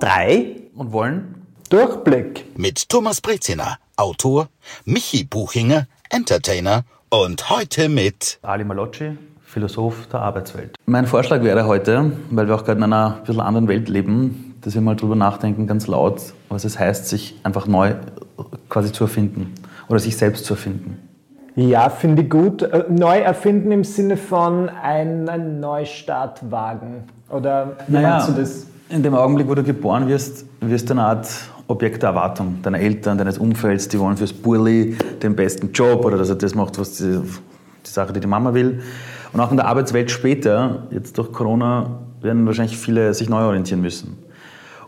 drei und wollen Durchblick mit Thomas Breziner, Autor, Michi Buchinger, Entertainer und heute mit Ali Malocci, Philosoph der Arbeitswelt. Mein Vorschlag wäre heute, weil wir auch gerade in einer bisschen anderen Welt leben, dass wir mal drüber nachdenken, ganz laut, was es heißt, sich einfach neu quasi zu erfinden oder sich selbst zu erfinden. Ja, finde ich gut. Äh, neu erfinden im Sinne von einen Neustart wagen. Oder wie naja, meinst du das? In dem Augenblick, wo du geboren wirst, wirst du eine Art Objekt der Erwartung deiner Eltern, deines Umfelds, die wollen fürs Burli den besten Job oder dass er das macht, was die, die Sache, die die Mama will. Und auch in der Arbeitswelt später, jetzt durch Corona, werden wahrscheinlich viele sich neu orientieren müssen.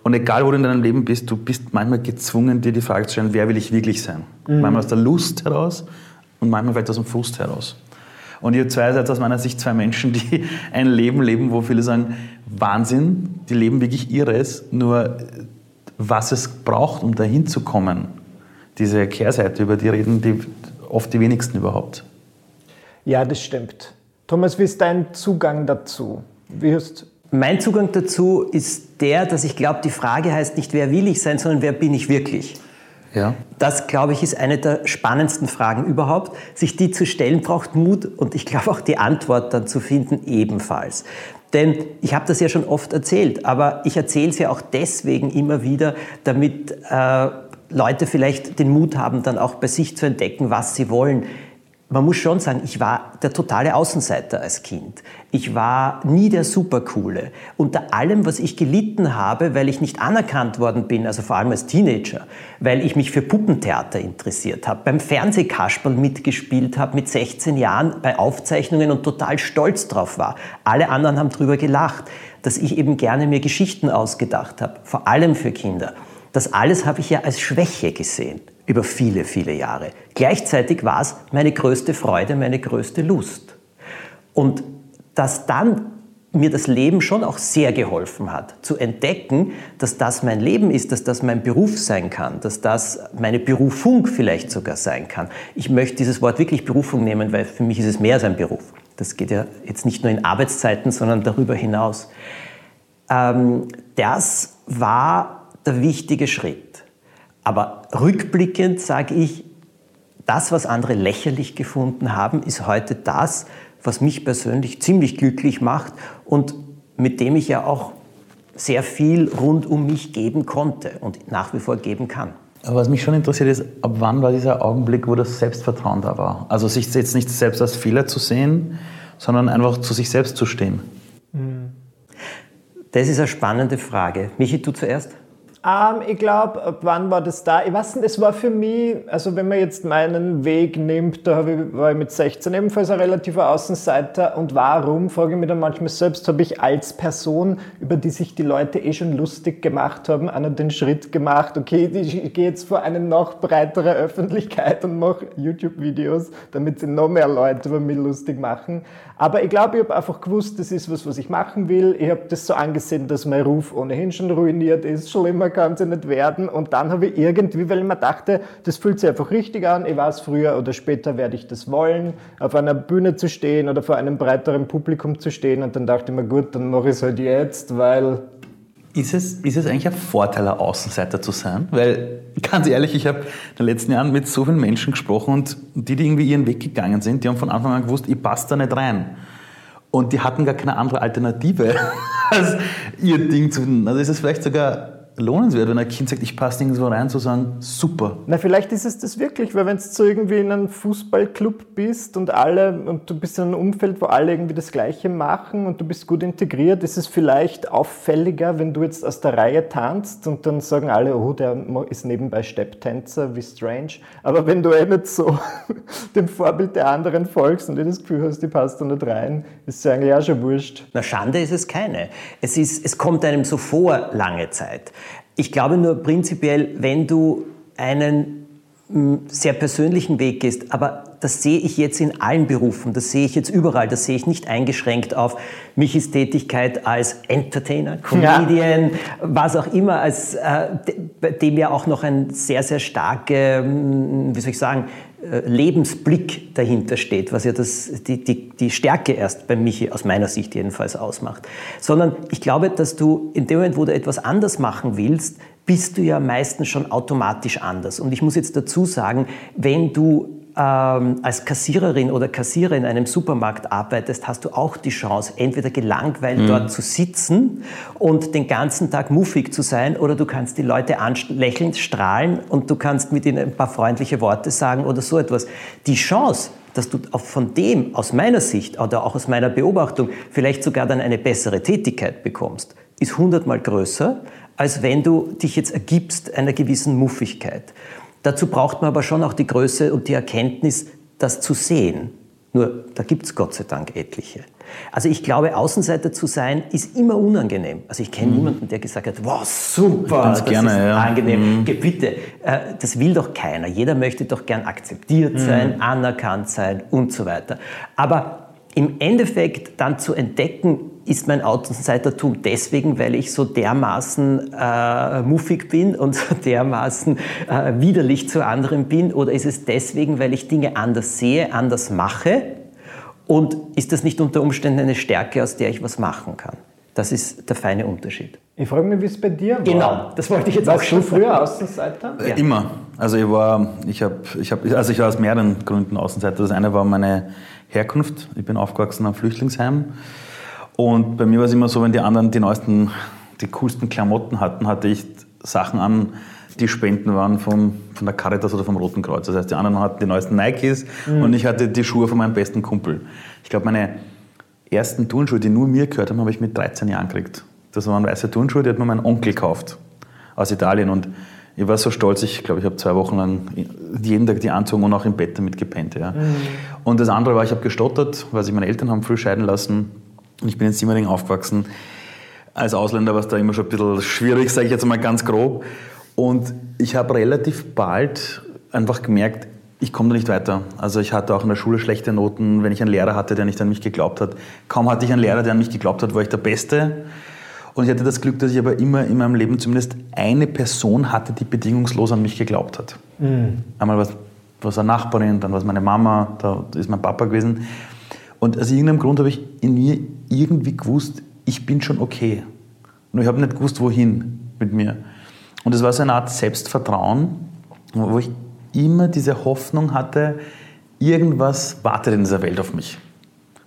Und egal, wo du in deinem Leben bist, du bist manchmal gezwungen, dir die Frage zu stellen, wer will ich wirklich sein? Mhm. Manchmal aus der Lust heraus und manchmal vielleicht aus dem Frust heraus. Und ihr zwei seid aus meiner Sicht zwei Menschen, die ein Leben leben, wo viele sagen, Wahnsinn, die leben wirklich ihres, nur was es braucht, um dahin zu kommen. Diese Kehrseite, über die reden die oft die wenigsten überhaupt. Ja, das stimmt. Thomas, wie ist dein Zugang dazu? Wie hast mein Zugang dazu ist der, dass ich glaube, die Frage heißt nicht, wer will ich sein, sondern wer bin ich wirklich? Ja. Das, glaube ich, ist eine der spannendsten Fragen überhaupt. Sich die zu stellen, braucht Mut und ich glaube auch die Antwort dann zu finden ebenfalls. Denn ich habe das ja schon oft erzählt, aber ich erzähle es ja auch deswegen immer wieder, damit äh, Leute vielleicht den Mut haben, dann auch bei sich zu entdecken, was sie wollen man muss schon sagen, ich war der totale Außenseiter als Kind. Ich war nie der Supercoole. Unter allem, was ich gelitten habe, weil ich nicht anerkannt worden bin, also vor allem als Teenager, weil ich mich für Puppentheater interessiert habe, beim Fernsehkasperl mitgespielt habe mit 16 Jahren bei Aufzeichnungen und total stolz drauf war. Alle anderen haben drüber gelacht, dass ich eben gerne mir Geschichten ausgedacht habe, vor allem für Kinder. Das alles habe ich ja als Schwäche gesehen über viele, viele Jahre. Gleichzeitig war es meine größte Freude, meine größte Lust. Und dass dann mir das Leben schon auch sehr geholfen hat, zu entdecken, dass das mein Leben ist, dass das mein Beruf sein kann, dass das meine Berufung vielleicht sogar sein kann. Ich möchte dieses Wort wirklich Berufung nehmen, weil für mich ist es mehr als ein Beruf. Das geht ja jetzt nicht nur in Arbeitszeiten, sondern darüber hinaus. Ähm, das war der wichtige Schritt. Aber rückblickend sage ich, das, was andere lächerlich gefunden haben, ist heute das, was mich persönlich ziemlich glücklich macht und mit dem ich ja auch sehr viel rund um mich geben konnte und nach wie vor geben kann. Aber was mich schon interessiert ist, ab wann war dieser Augenblick, wo das Selbstvertrauen da war? Also sich jetzt nicht selbst als Fehler zu sehen, sondern einfach zu sich selbst zu stehen. Das ist eine spannende Frage. Michi, du zuerst? Ähm, ich glaube, wann war das da? Ich weiß nicht, es war für mich, also wenn man jetzt meinen Weg nimmt, da ich, war ich mit 16 ebenfalls ein relativer Außenseiter. Und warum, frage ich mich dann manchmal selbst, habe ich als Person, über die sich die Leute eh schon lustig gemacht haben, einen den Schritt gemacht, okay, ich gehe jetzt vor eine noch breitere Öffentlichkeit und mache YouTube-Videos, damit sich noch mehr Leute über mich lustig machen. Aber ich glaube, ich habe einfach gewusst, das ist was, was ich machen will. Ich habe das so angesehen, dass mein Ruf ohnehin schon ruiniert ist. Schlimmer kann ja nicht werden. Und dann habe ich irgendwie, weil ich mir dachte, das fühlt sich einfach richtig an. Ich weiß, früher oder später werde ich das wollen, auf einer Bühne zu stehen oder vor einem breiteren Publikum zu stehen. Und dann dachte ich mir, gut, dann mache ich es halt jetzt, weil ist es, ist es eigentlich ein Vorteil, ein Außenseiter zu sein? Weil, ganz ehrlich, ich habe in den letzten Jahren mit so vielen Menschen gesprochen und die, die irgendwie ihren Weg gegangen sind, die haben von Anfang an gewusst, ich passe da nicht rein. Und die hatten gar keine andere Alternative, als ihr Ding zu finden. Also ist es vielleicht sogar lohnenswert, wenn ein Kind sagt, ich passe nirgendwo rein, zu sagen, super. Na, vielleicht ist es das wirklich, weil wenn du so irgendwie in einem Fußballclub bist und alle, und du bist in einem Umfeld, wo alle irgendwie das Gleiche machen und du bist gut integriert, ist es vielleicht auffälliger, wenn du jetzt aus der Reihe tanzt und dann sagen alle, oh, der ist nebenbei Stepptänzer, wie strange. Aber wenn du eh nicht so dem Vorbild der anderen folgst und dir das Gefühl hast, die passt da nicht rein, ist es eigentlich auch schon wurscht. Na, Schande ist es keine. Es, ist, es kommt einem so vor, lange Zeit. Ich glaube nur prinzipiell, wenn du einen mm, sehr persönlichen Weg gehst, aber das sehe ich jetzt in allen Berufen, das sehe ich jetzt überall, das sehe ich nicht eingeschränkt auf Michis Tätigkeit als Entertainer, Comedian, ja. was auch immer, als, äh, dem ja auch noch ein sehr, sehr starke, mm, wie soll ich sagen, Lebensblick dahinter steht, was ja das, die, die, die Stärke erst bei Michi aus meiner Sicht jedenfalls ausmacht. Sondern ich glaube, dass du in dem Moment, wo du etwas anders machen willst, bist du ja meistens schon automatisch anders. Und ich muss jetzt dazu sagen, wenn du ähm, als Kassiererin oder Kassierer in einem Supermarkt arbeitest, hast du auch die Chance, entweder gelangweilt mhm. dort zu sitzen und den ganzen Tag muffig zu sein, oder du kannst die Leute lächelnd strahlen und du kannst mit ihnen ein paar freundliche Worte sagen oder so etwas. Die Chance, dass du auch von dem aus meiner Sicht oder auch aus meiner Beobachtung vielleicht sogar dann eine bessere Tätigkeit bekommst, ist hundertmal größer, als wenn du dich jetzt ergibst einer gewissen Muffigkeit. Dazu braucht man aber schon auch die Größe und die Erkenntnis, das zu sehen. Nur da gibt es Gott sei Dank etliche. Also ich glaube, Außenseiter zu sein ist immer unangenehm. Also ich kenne mhm. niemanden, der gesagt hat, wow, super, das gerne, ist ja. angenehm. Mhm. Bitte, äh, das will doch keiner. Jeder möchte doch gern akzeptiert mhm. sein, anerkannt sein und so weiter. Aber im Endeffekt dann zu entdecken, ist mein Außenseitertum deswegen, weil ich so dermaßen äh, muffig bin und so dermaßen äh, widerlich zu anderen bin? Oder ist es deswegen, weil ich Dinge anders sehe, anders mache? Und ist das nicht unter Umständen eine Stärke, aus der ich was machen kann? Das ist der feine Unterschied. Ich frage mich, wie es bei dir war. Genau, das wollte ich jetzt Warst auch schon früher Außenseiter? Ja. Immer. Also ich war, ich habe, ich habe, also ich war aus mehreren Gründen Außenseiter. Das eine war meine Herkunft. Ich bin aufgewachsen am Flüchtlingsheim. Und bei mir war es immer so, wenn die anderen die neuesten, die coolsten Klamotten hatten, hatte ich Sachen an, die Spenden waren vom, von der Caritas oder vom Roten Kreuz. Das heißt, die anderen hatten die neuesten Nikes mhm. und ich hatte die Schuhe von meinem besten Kumpel. Ich glaube, meine ersten Turnschuhe, die nur mir gehört haben, habe ich mit 13 Jahren gekriegt. Das waren weiße Turnschuhe, die hat mir mein Onkel gekauft aus Italien. Und ich war so stolz, ich glaube, ich habe zwei Wochen lang jeden Tag die anzogen und auch im Bett damit gepennt. Ja. Mhm. Und das andere war, ich habe gestottert, weil sich meine Eltern haben früh scheiden lassen. Und ich bin in Simmering aufgewachsen. Als Ausländer war es da immer schon ein bisschen schwierig, sage ich jetzt mal ganz grob. Und ich habe relativ bald einfach gemerkt, ich komme da nicht weiter. Also ich hatte auch in der Schule schlechte Noten, wenn ich einen Lehrer hatte, der nicht an mich geglaubt hat. Kaum hatte ich einen Lehrer, der an mich geglaubt hat, war ich der Beste. Und ich hatte das Glück, dass ich aber immer in meinem Leben zumindest eine Person hatte, die bedingungslos an mich geglaubt hat. Mhm. Einmal was, was eine Nachbarin, dann war es meine Mama, da ist mein Papa gewesen. Und aus irgendeinem Grund habe ich in mir irgendwie gewusst, ich bin schon okay. Nur ich habe nicht gewusst, wohin mit mir. Und es war so eine Art Selbstvertrauen, wo ich immer diese Hoffnung hatte, irgendwas wartet in dieser Welt auf mich.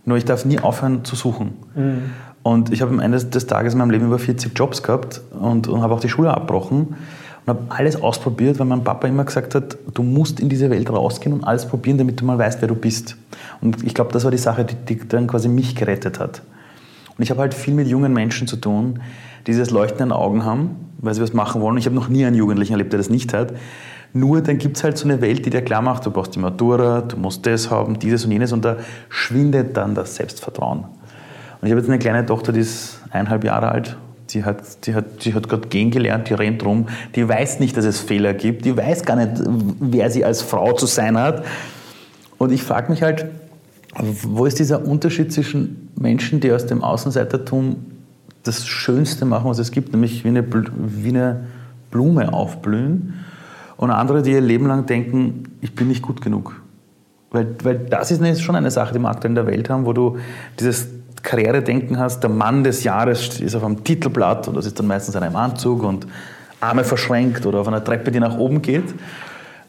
Nur ich darf nie aufhören zu suchen. Mhm. Und ich habe am Ende des Tages in meinem Leben über 40 Jobs gehabt und, und habe auch die Schule abbrochen und habe alles ausprobiert, weil mein Papa immer gesagt hat, du musst in diese Welt rausgehen und alles probieren, damit du mal weißt, wer du bist. Und ich glaube, das war die Sache, die, die dann quasi mich gerettet hat. Und ich habe halt viel mit jungen Menschen zu tun, die dieses Leuchten in den Augen haben, weil sie was machen wollen. Ich habe noch nie einen Jugendlichen erlebt, der das nicht hat. Nur dann gibt es halt so eine Welt, die dir klar macht, du brauchst die Matura, du musst das haben, dieses und jenes und da schwindet dann das Selbstvertrauen. Und ich habe jetzt eine kleine Tochter, die ist eineinhalb Jahre alt. Die hat, die hat, die hat gerade gehen gelernt, die rennt rum. Die weiß nicht, dass es Fehler gibt. Die weiß gar nicht, wer sie als Frau zu sein hat. Und ich frage mich halt, wo ist dieser Unterschied zwischen Menschen, die aus dem Außenseitertum das Schönste machen, was es gibt, nämlich wie eine, wie eine Blume aufblühen, und andere, die ihr Leben lang denken, ich bin nicht gut genug. Weil, weil das ist schon eine Sache, die wir aktuell in der Welt haben, wo du dieses Karrieredenken hast, der Mann des Jahres ist auf einem Titelblatt und das ist dann meistens in einem Anzug und Arme verschränkt oder auf einer Treppe, die nach oben geht.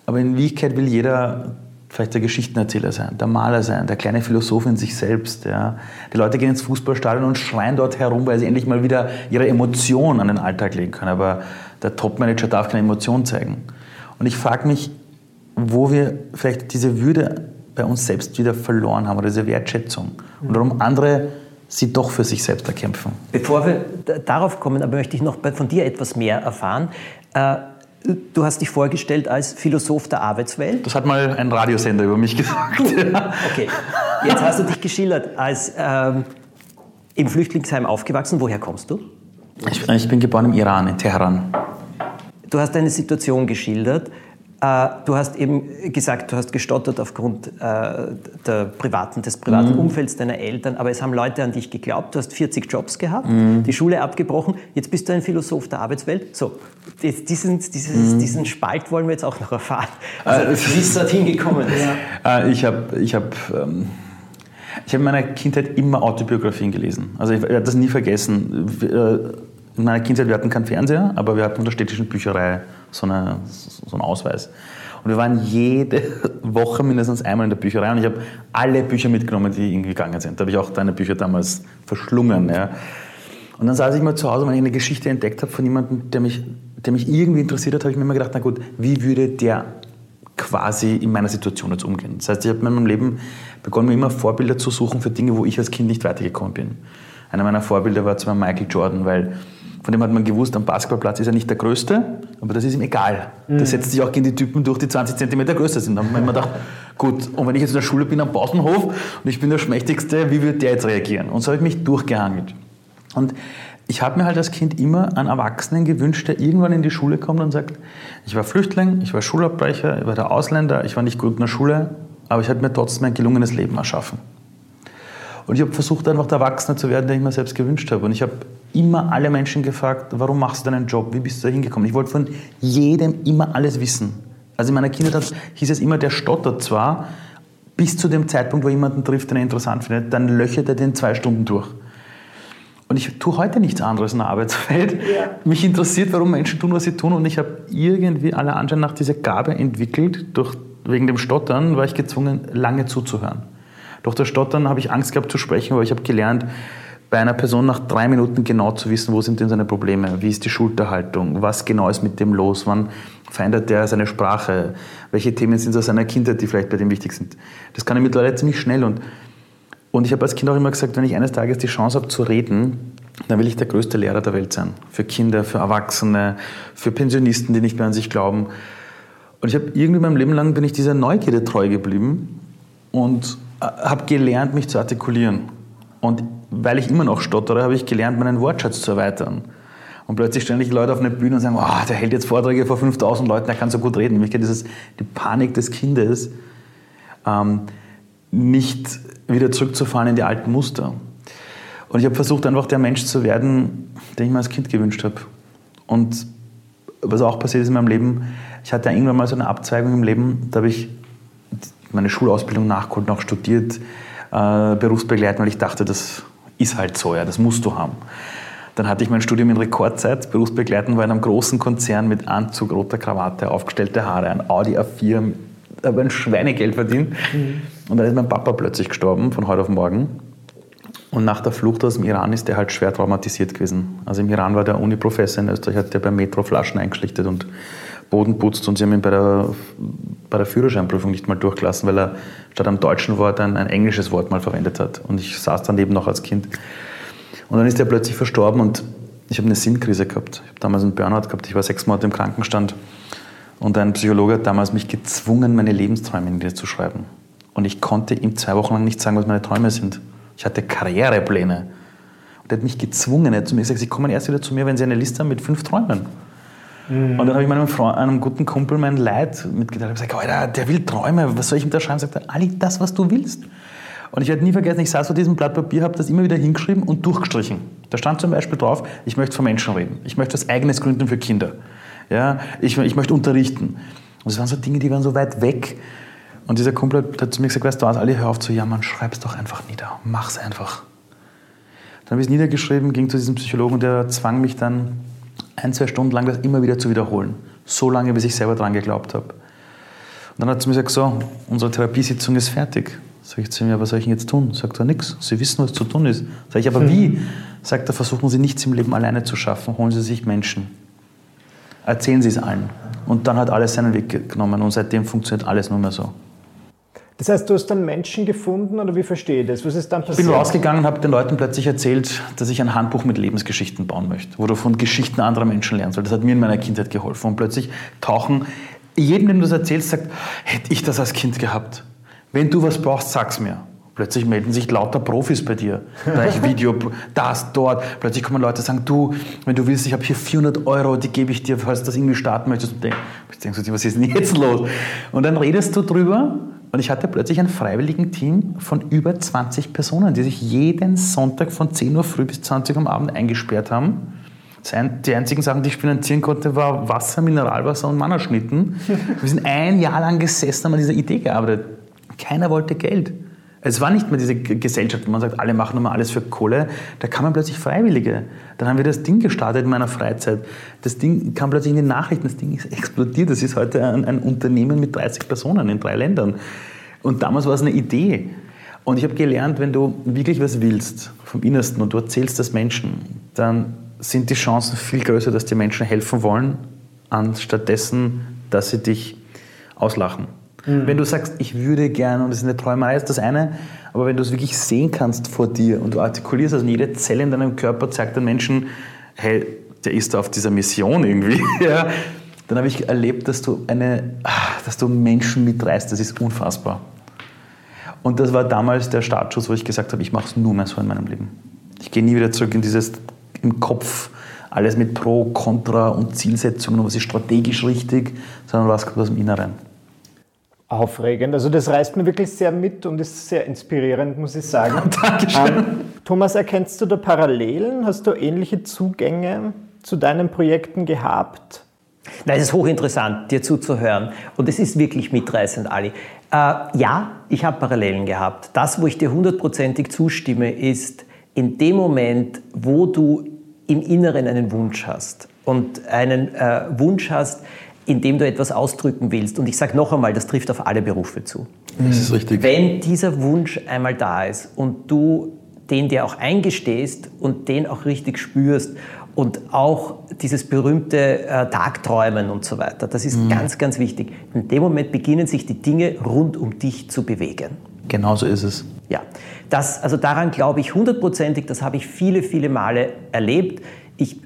Aber in Wirklichkeit will jeder vielleicht der Geschichtenerzähler sein, der Maler sein, der kleine Philosoph in sich selbst. Ja. Die Leute gehen ins Fußballstadion und schreien dort herum, weil sie endlich mal wieder ihre Emotion an den Alltag legen können. Aber der Topmanager darf keine Emotion zeigen. Und ich frage mich, wo wir vielleicht diese Würde bei uns selbst wieder verloren haben oder diese Wertschätzung und warum andere sie doch für sich selbst erkämpfen. Bevor wir darauf kommen, aber möchte ich noch von dir etwas mehr erfahren. Äh, du hast dich vorgestellt als Philosoph der Arbeitswelt. Das hat mal ein Radiosender über mich gesagt. okay, jetzt hast du dich geschildert als ähm, im Flüchtlingsheim aufgewachsen. Woher kommst du? Ich, ich bin geboren im Iran, in Teheran. Du hast eine Situation geschildert, du hast eben gesagt, du hast gestottert aufgrund äh, der privaten, des privaten mhm. Umfelds deiner Eltern, aber es haben Leute an dich geglaubt. Du hast 40 Jobs gehabt, mhm. die Schule abgebrochen. Jetzt bist du ein Philosoph der Arbeitswelt. So, diesen, dieses, mhm. diesen Spalt wollen wir jetzt auch noch erfahren. Also, äh, wie ist dorthin gekommen? Ja. Äh, ich habe ich hab, ähm, ich hab in meiner Kindheit immer Autobiografien gelesen. Also ich, ich werde das nie vergessen. Äh, in meiner Kindheit, wir hatten keinen Fernseher, aber wir hatten in der städtischen Bücherei so, eine, so einen Ausweis. Und wir waren jede Woche mindestens einmal in der Bücherei und ich habe alle Bücher mitgenommen, die irgendwie gegangen sind. Da habe ich auch deine Bücher damals verschlungen. Ja. Und dann saß ich mal zu Hause, wenn ich eine Geschichte entdeckt habe von jemandem, der mich, der mich irgendwie interessiert hat, habe ich mir immer gedacht, na gut, wie würde der quasi in meiner Situation jetzt umgehen? Das heißt, ich habe in meinem Leben begonnen, mir immer Vorbilder zu suchen für Dinge, wo ich als Kind nicht weitergekommen bin. Einer meiner Vorbilder war Beispiel Michael Jordan, weil von dem hat man gewusst, am Basketballplatz ist er nicht der Größte, aber das ist ihm egal. Mhm. Der setzt sich auch gegen die Typen durch, die 20 cm größer sind. Da haben wir immer gedacht, gut, und wenn ich jetzt in der Schule bin am Pausenhof und ich bin der Schmächtigste, wie wird der jetzt reagieren? Und so habe ich mich durchgehangelt. Und ich habe mir halt als Kind immer einen Erwachsenen gewünscht, der irgendwann in die Schule kommt und sagt, ich war Flüchtling, ich war Schulabbrecher, ich war der Ausländer, ich war nicht gut in der Schule, aber ich habe mir trotzdem ein gelungenes Leben erschaffen. Und ich habe versucht, einfach der Erwachsene zu werden, der ich mir selbst gewünscht habe. Und ich habe immer alle Menschen gefragt, warum machst du deinen Job? Wie bist du da hingekommen? Ich wollte von jedem immer alles wissen. Also in meiner Kindheit hieß es immer, der stottert zwar, bis zu dem Zeitpunkt, wo jemanden trifft, den er interessant findet, dann löchert er den zwei Stunden durch. Und ich tue heute nichts anderes in der Arbeitswelt. Ja. Mich interessiert, warum Menschen tun, was sie tun. Und ich habe irgendwie alle Anschein nach dieser Gabe entwickelt. Durch, wegen dem Stottern war ich gezwungen, lange zuzuhören. Durch das Stottern habe ich Angst gehabt zu sprechen, weil ich habe gelernt, bei einer Person nach drei Minuten genau zu wissen, wo sind denn seine Probleme, wie ist die Schulterhaltung, was genau ist mit dem los, wann verändert der seine Sprache, welche Themen sind aus seiner Kindheit, die vielleicht bei dem wichtig sind. Das kann ich mittlerweile ziemlich schnell und, und ich habe als Kind auch immer gesagt, wenn ich eines Tages die Chance habe zu reden, dann will ich der größte Lehrer der Welt sein. Für Kinder, für Erwachsene, für Pensionisten, die nicht mehr an sich glauben. Und ich habe irgendwie mein Leben lang bin ich dieser Neugierde treu geblieben und äh, habe gelernt, mich zu artikulieren. Und weil ich immer noch stottere, habe ich gelernt, meinen Wortschatz zu erweitern. Und plötzlich ständig Leute auf einer Bühne und sagen, oh, der hält jetzt Vorträge vor 5000 Leuten, der kann so gut reden. Nämlich dieses, die Panik des Kindes, ähm, nicht wieder zurückzufahren in die alten Muster. Und ich habe versucht, einfach der Mensch zu werden, den ich mir als Kind gewünscht habe. Und was auch passiert ist in meinem Leben, ich hatte irgendwann mal so eine Abzweigung im Leben, da habe ich meine Schulausbildung nachgeholt, noch studiert, äh, berufsbegleitend, weil ich dachte, das ist halt so, ja, das musst du haben. Dann hatte ich mein Studium in Rekordzeit. Berufsbegleitend war in einem großen Konzern mit Anzug, roter Krawatte, aufgestellte Haare, ein Audi A4, habe ein Schweinegeld verdient. Mhm. Und dann ist mein Papa plötzlich gestorben, von heute auf morgen. Und nach der Flucht aus dem Iran ist er halt schwer traumatisiert gewesen. Also im Iran war der Uni-Professor in Österreich, hat der beim Metro Flaschen eingeschlichtet und Boden putzt und sie haben ihn bei der, bei der Führerscheinprüfung nicht mal durchgelassen, weil er statt einem deutschen Wort ein, ein englisches Wort mal verwendet hat. Und ich saß daneben noch als Kind. Und dann ist er plötzlich verstorben und ich habe eine Sinnkrise gehabt. Ich habe damals einen Burnout gehabt. Ich war sechs Monate im Krankenstand. Und ein Psychologe hat damals mich gezwungen, meine Lebensträume niederzuschreiben. Und ich konnte ihm zwei Wochen lang nicht sagen, was meine Träume sind. Ich hatte Karrierepläne. Und er hat mich gezwungen. Er hat zu mir gesagt, Sie kommen erst wieder zu mir, wenn Sie eine Liste haben mit fünf Träumen. Mhm. Und dann habe ich meinem Freund, einem guten Kumpel mein Leid mitgeteilt. Ich habe gesagt, Alter, der will Träume, was soll ich ihm da schreiben? Sagt er, Ali, das, was du willst. Und ich werde nie vergessen, ich saß vor diesem Blatt Papier, habe das immer wieder hingeschrieben und durchgestrichen. Da stand zum Beispiel drauf, ich möchte von Menschen reden. Ich möchte was Eigenes gründen für Kinder. Ja, ich, ich möchte unterrichten. Und das waren so Dinge, die waren so weit weg. Und dieser Kumpel hat zu mir gesagt, weißt du was, Ali, hör auf zu jammern, schreib's doch einfach nieder. Mach's einfach. Dann habe ich es niedergeschrieben, ging zu diesem Psychologen, der zwang mich dann ein, zwei Stunden lang das immer wieder zu wiederholen. So lange, bis ich selber dran geglaubt habe. Und dann hat sie mir gesagt, so, unsere Therapiesitzung ist fertig. Sag ich zu ihm, ja, was soll ich denn jetzt tun? Sagt er, nichts. Sie wissen, was zu tun ist. Sag ich, aber wie? Sagt er, versuchen Sie nichts im Leben alleine zu schaffen. Holen Sie sich Menschen. Erzählen Sie es allen. Und dann hat alles seinen Weg genommen und seitdem funktioniert alles nur mehr so. Das heißt, du hast dann Menschen gefunden oder wie verstehe ich das? Was ist dann passiert? Ich bin rausgegangen und habe den Leuten plötzlich erzählt, dass ich ein Handbuch mit Lebensgeschichten bauen möchte, wo du von Geschichten anderer Menschen lernst. Weil das hat mir in meiner Kindheit geholfen. Und plötzlich tauchen, jedem, dem du das erzählst, sagt, hätte ich das als Kind gehabt. Wenn du was brauchst, sag's mir. Plötzlich melden sich lauter Profis bei dir. Gleich Video, das, dort. Plötzlich kommen Leute und sagen, du, wenn du willst, ich habe hier 400 Euro, die gebe ich dir, falls du das irgendwie starten möchtest. Und denkst, du, was ist denn jetzt los? Und dann redest du drüber und ich hatte plötzlich ein freiwilligen Team von über 20 Personen, die sich jeden Sonntag von 10 Uhr früh bis 20 Uhr am Abend eingesperrt haben. Die einzigen Sachen, die ich finanzieren konnte, war Wasser, Mineralwasser und Mannerschnitten. Wir sind ein Jahr lang gesessen, haben an dieser Idee gearbeitet. Keiner wollte Geld. Es war nicht mehr diese Gesellschaft, wo man sagt, alle machen immer alles für Kohle. Da kamen plötzlich Freiwillige. Dann haben wir das Ding gestartet in meiner Freizeit. Das Ding kam plötzlich in die Nachrichten. Das Ding ist explodiert. Das ist heute ein, ein Unternehmen mit 30 Personen in drei Ländern. Und damals war es eine Idee. Und ich habe gelernt, wenn du wirklich was willst, vom Innersten, und du erzählst das Menschen, dann sind die Chancen viel größer, dass die Menschen helfen wollen, anstatt dessen, dass sie dich auslachen. Mhm. Wenn du sagst, ich würde gerne, und das ist eine Träumerei, ist das eine, aber wenn du es wirklich sehen kannst vor dir und du artikulierst, also jede Zelle in deinem Körper zeigt den Menschen, hey, der ist auf dieser Mission irgendwie, ja, dann habe ich erlebt, dass du, eine, ah, dass du Menschen mitreißt, das ist unfassbar. Und das war damals der Startschuss, wo ich gesagt habe, ich mache es nur mehr so in meinem Leben. Ich gehe nie wieder zurück in dieses im Kopf, alles mit Pro, Contra und Zielsetzungen was ist strategisch richtig, sondern was kommt aus dem Inneren aufregend. Also das reißt mir wirklich sehr mit und ist sehr inspirierend, muss ich sagen. Dankeschön. Ähm, Thomas, erkennst du da Parallelen? Hast du ähnliche Zugänge zu deinen Projekten gehabt? Nein, es ist hochinteressant, dir zuzuhören. Und es ist wirklich mitreißend, Ali. Äh, ja, ich habe Parallelen gehabt. Das, wo ich dir hundertprozentig zustimme, ist in dem Moment, wo du im Inneren einen Wunsch hast und einen äh, Wunsch hast, indem du etwas ausdrücken willst. Und ich sage noch einmal, das trifft auf alle Berufe zu. Das ist richtig. Wenn dieser Wunsch einmal da ist und du den dir auch eingestehst und den auch richtig spürst und auch dieses berühmte äh, Tagträumen und so weiter, das ist mhm. ganz, ganz wichtig. In dem Moment beginnen sich die Dinge rund um dich zu bewegen. Genau so ist es. Ja, das, also daran glaube ich hundertprozentig, das habe ich viele, viele Male erlebt. Ich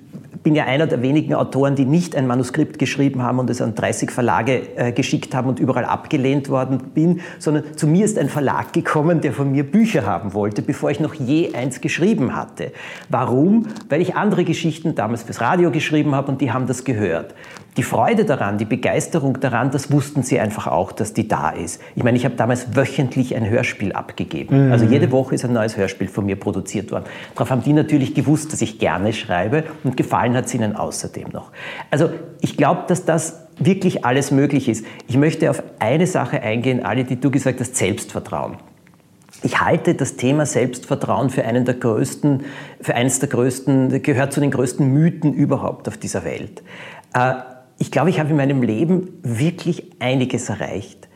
bin ja einer der wenigen Autoren, die nicht ein Manuskript geschrieben haben und es an 30 Verlage äh, geschickt haben und überall abgelehnt worden bin, sondern zu mir ist ein Verlag gekommen, der von mir Bücher haben wollte, bevor ich noch je eins geschrieben hatte. Warum? Weil ich andere Geschichten damals fürs Radio geschrieben habe und die haben das gehört die Freude daran, die Begeisterung daran, das wussten sie einfach auch, dass die da ist. Ich meine, ich habe damals wöchentlich ein Hörspiel abgegeben. Mhm. Also jede Woche ist ein neues Hörspiel von mir produziert worden. Darauf haben die natürlich gewusst, dass ich gerne schreibe und gefallen hat es ihnen außerdem noch. Also ich glaube, dass das wirklich alles möglich ist. Ich möchte auf eine Sache eingehen, alle, die du gesagt hast, Selbstvertrauen. Ich halte das Thema Selbstvertrauen für einen der größten, für eines der größten, gehört zu den größten Mythen überhaupt auf dieser Welt. Äh, ich glaube, ich habe in meinem Leben wirklich einiges erreicht.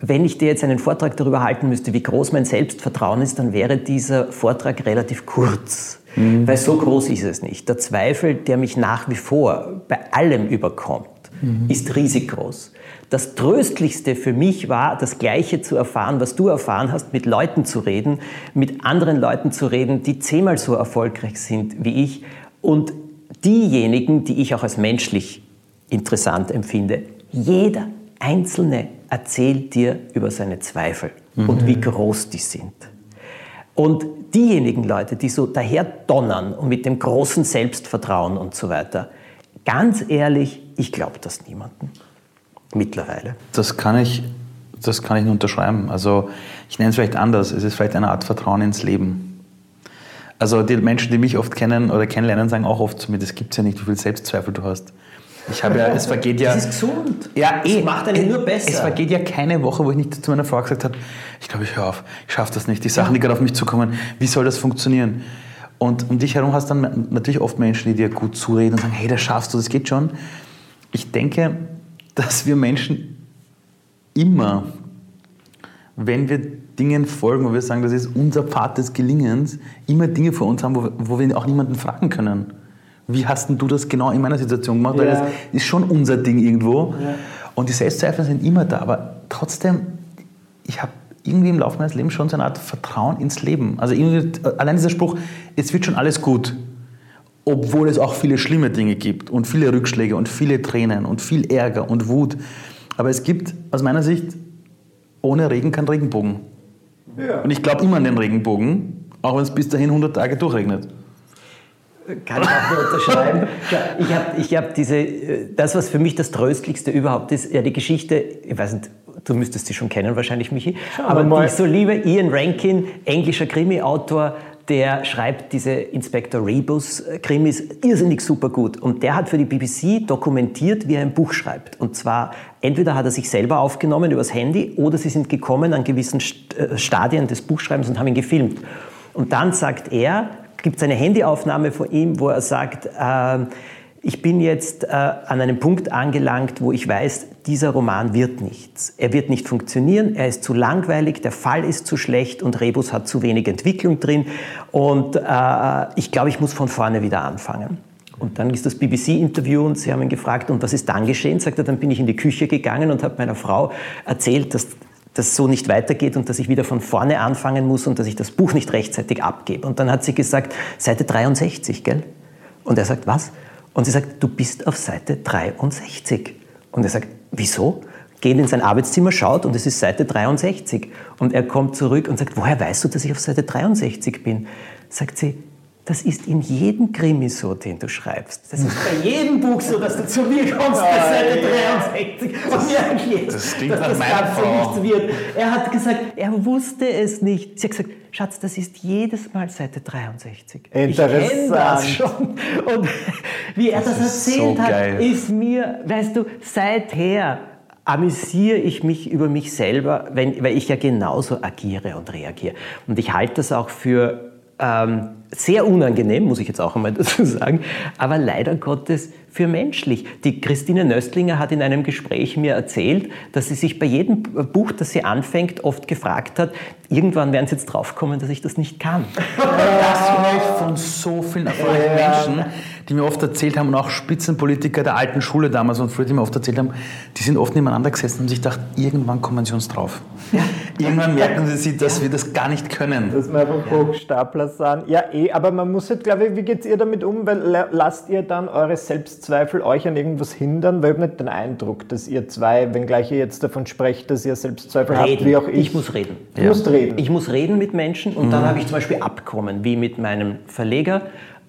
Wenn ich dir jetzt einen Vortrag darüber halten müsste, wie groß mein Selbstvertrauen ist, dann wäre dieser Vortrag relativ kurz. Mhm. Weil so groß ist es nicht. Der Zweifel, der mich nach wie vor bei allem überkommt, mhm. ist riesig groß. Das Tröstlichste für mich war, das Gleiche zu erfahren, was du erfahren hast, mit Leuten zu reden, mit anderen Leuten zu reden, die zehnmal so erfolgreich sind wie ich und diejenigen, die ich auch als menschlich interessant empfinde. Jeder Einzelne erzählt dir über seine Zweifel mhm. und wie groß die sind. Und diejenigen Leute, die so daher donnern und mit dem großen Selbstvertrauen und so weiter, ganz ehrlich, ich glaube das niemandem mittlerweile. Das kann ich, das kann ich nur unterschreiben. Also ich nenne es vielleicht anders. Es ist vielleicht eine Art Vertrauen ins Leben. Also die Menschen, die mich oft kennen oder kennenlernen, sagen auch oft zu mir, das gibt es ja nicht, wie viel Selbstzweifel du hast. Ich habe ja, es vergeht ja. Das ist gesund. Ja, eh. Das macht einen nur besser. Es vergeht ja keine Woche, wo ich nicht zu meiner Frau gesagt habe, ich glaube, ich höre auf, ich schaffe das nicht. Die Sachen, ja. die gerade auf mich zukommen, wie soll das funktionieren? Und um dich herum hast du dann natürlich oft Menschen, die dir gut zureden und sagen, hey, das schaffst du, das geht schon. Ich denke, dass wir Menschen immer, wenn wir Dingen folgen, wo wir sagen, das ist unser Pfad des Gelingens, immer Dinge vor uns haben, wo, wo wir auch niemanden fragen können wie hast denn du das genau in meiner Situation gemacht? Ja. Weil das ist schon unser Ding irgendwo. Ja. Und die Selbstzweifel sind immer da, aber trotzdem, ich habe irgendwie im Laufe meines Lebens schon so eine Art Vertrauen ins Leben. Also allein dieser Spruch, es wird schon alles gut, obwohl es auch viele schlimme Dinge gibt und viele Rückschläge und viele Tränen und viel Ärger und Wut. Aber es gibt aus meiner Sicht, ohne Regen kein Regenbogen. Ja. Und ich glaube immer an den Regenbogen, auch wenn es bis dahin 100 Tage durchregnet. Kann ich auch nur unterschreiben. Ich habe ich hab diese, äh, das, was für mich das Tröstlichste überhaupt ist, ja die Geschichte, ich weiß nicht, du müsstest sie schon kennen wahrscheinlich, Michi, Schauen aber die ich so liebe, Ian Rankin, englischer Krimi-Autor, der schreibt diese Inspector Rebus-Krimis irrsinnig super gut. Und der hat für die BBC dokumentiert, wie er ein Buch schreibt. Und zwar, entweder hat er sich selber aufgenommen übers Handy oder sie sind gekommen an gewissen äh, Stadien des Buchschreibens und haben ihn gefilmt. Und dann sagt er, gibt es eine Handyaufnahme von ihm, wo er sagt, äh, ich bin jetzt äh, an einem Punkt angelangt, wo ich weiß, dieser Roman wird nichts. Er wird nicht funktionieren, er ist zu langweilig, der Fall ist zu schlecht und Rebus hat zu wenig Entwicklung drin. Und äh, ich glaube, ich muss von vorne wieder anfangen. Und dann ist das BBC-Interview und sie haben ihn gefragt, und was ist dann geschehen? Sagt er, dann bin ich in die Küche gegangen und habe meiner Frau erzählt, dass das so nicht weitergeht und dass ich wieder von vorne anfangen muss und dass ich das Buch nicht rechtzeitig abgebe. Und dann hat sie gesagt, Seite 63, gell? Und er sagt, was? Und sie sagt, du bist auf Seite 63. Und er sagt, wieso? Geht in sein Arbeitszimmer, schaut und es ist Seite 63. Und er kommt zurück und sagt, woher weißt du, dass ich auf Seite 63 bin? Sagt sie, das ist in jedem Krimi so, den du schreibst. Das ist bei jedem Buch so, dass du zu mir kommst bei Seite 63 und mir erklärst, das dass das Ganze nichts wird. Er hat gesagt, er wusste es nicht. Sie hat gesagt, Schatz, das ist jedes Mal Seite 63. Ich kenne das schon. Und wie er das, das erzählt so hat, ist mir, weißt du, seither amüsiere ich mich über mich selber, wenn, weil ich ja genauso agiere und reagiere. Und ich halte das auch für ähm, sehr unangenehm, muss ich jetzt auch einmal dazu sagen, aber leider Gottes für menschlich. Die Christine Nöstlinger hat in einem Gespräch mir erzählt, dass sie sich bei jedem Buch, das sie anfängt, oft gefragt hat, irgendwann werden sie jetzt draufkommen, dass ich das nicht kann. Das höre ich von so vielen erfolgreichen Menschen, die mir oft erzählt haben, und auch Spitzenpolitiker der alten Schule damals und früher, die mir oft erzählt haben, die sind oft nebeneinander gesessen und sich gedacht, irgendwann kommen sie uns drauf. Ja. Irgendwann merken sie, dass ja. wir das gar nicht können. Dass wir einfach Hochstapler sind. Ja, eh, aber man muss halt, glaube ich, wie geht ihr damit um? Weil lasst ihr dann eure Selbstzweifel euch an irgendwas hindern? Weil ich habe nicht den Eindruck, dass ihr zwei, wenngleich ihr jetzt davon sprecht, dass ihr Selbstzweifel reden. habt, wie auch ich. Ich muss reden. Ja. musst reden. Ich muss reden mit Menschen und mhm. dann habe ich zum Beispiel Abkommen, wie mit meinem Verleger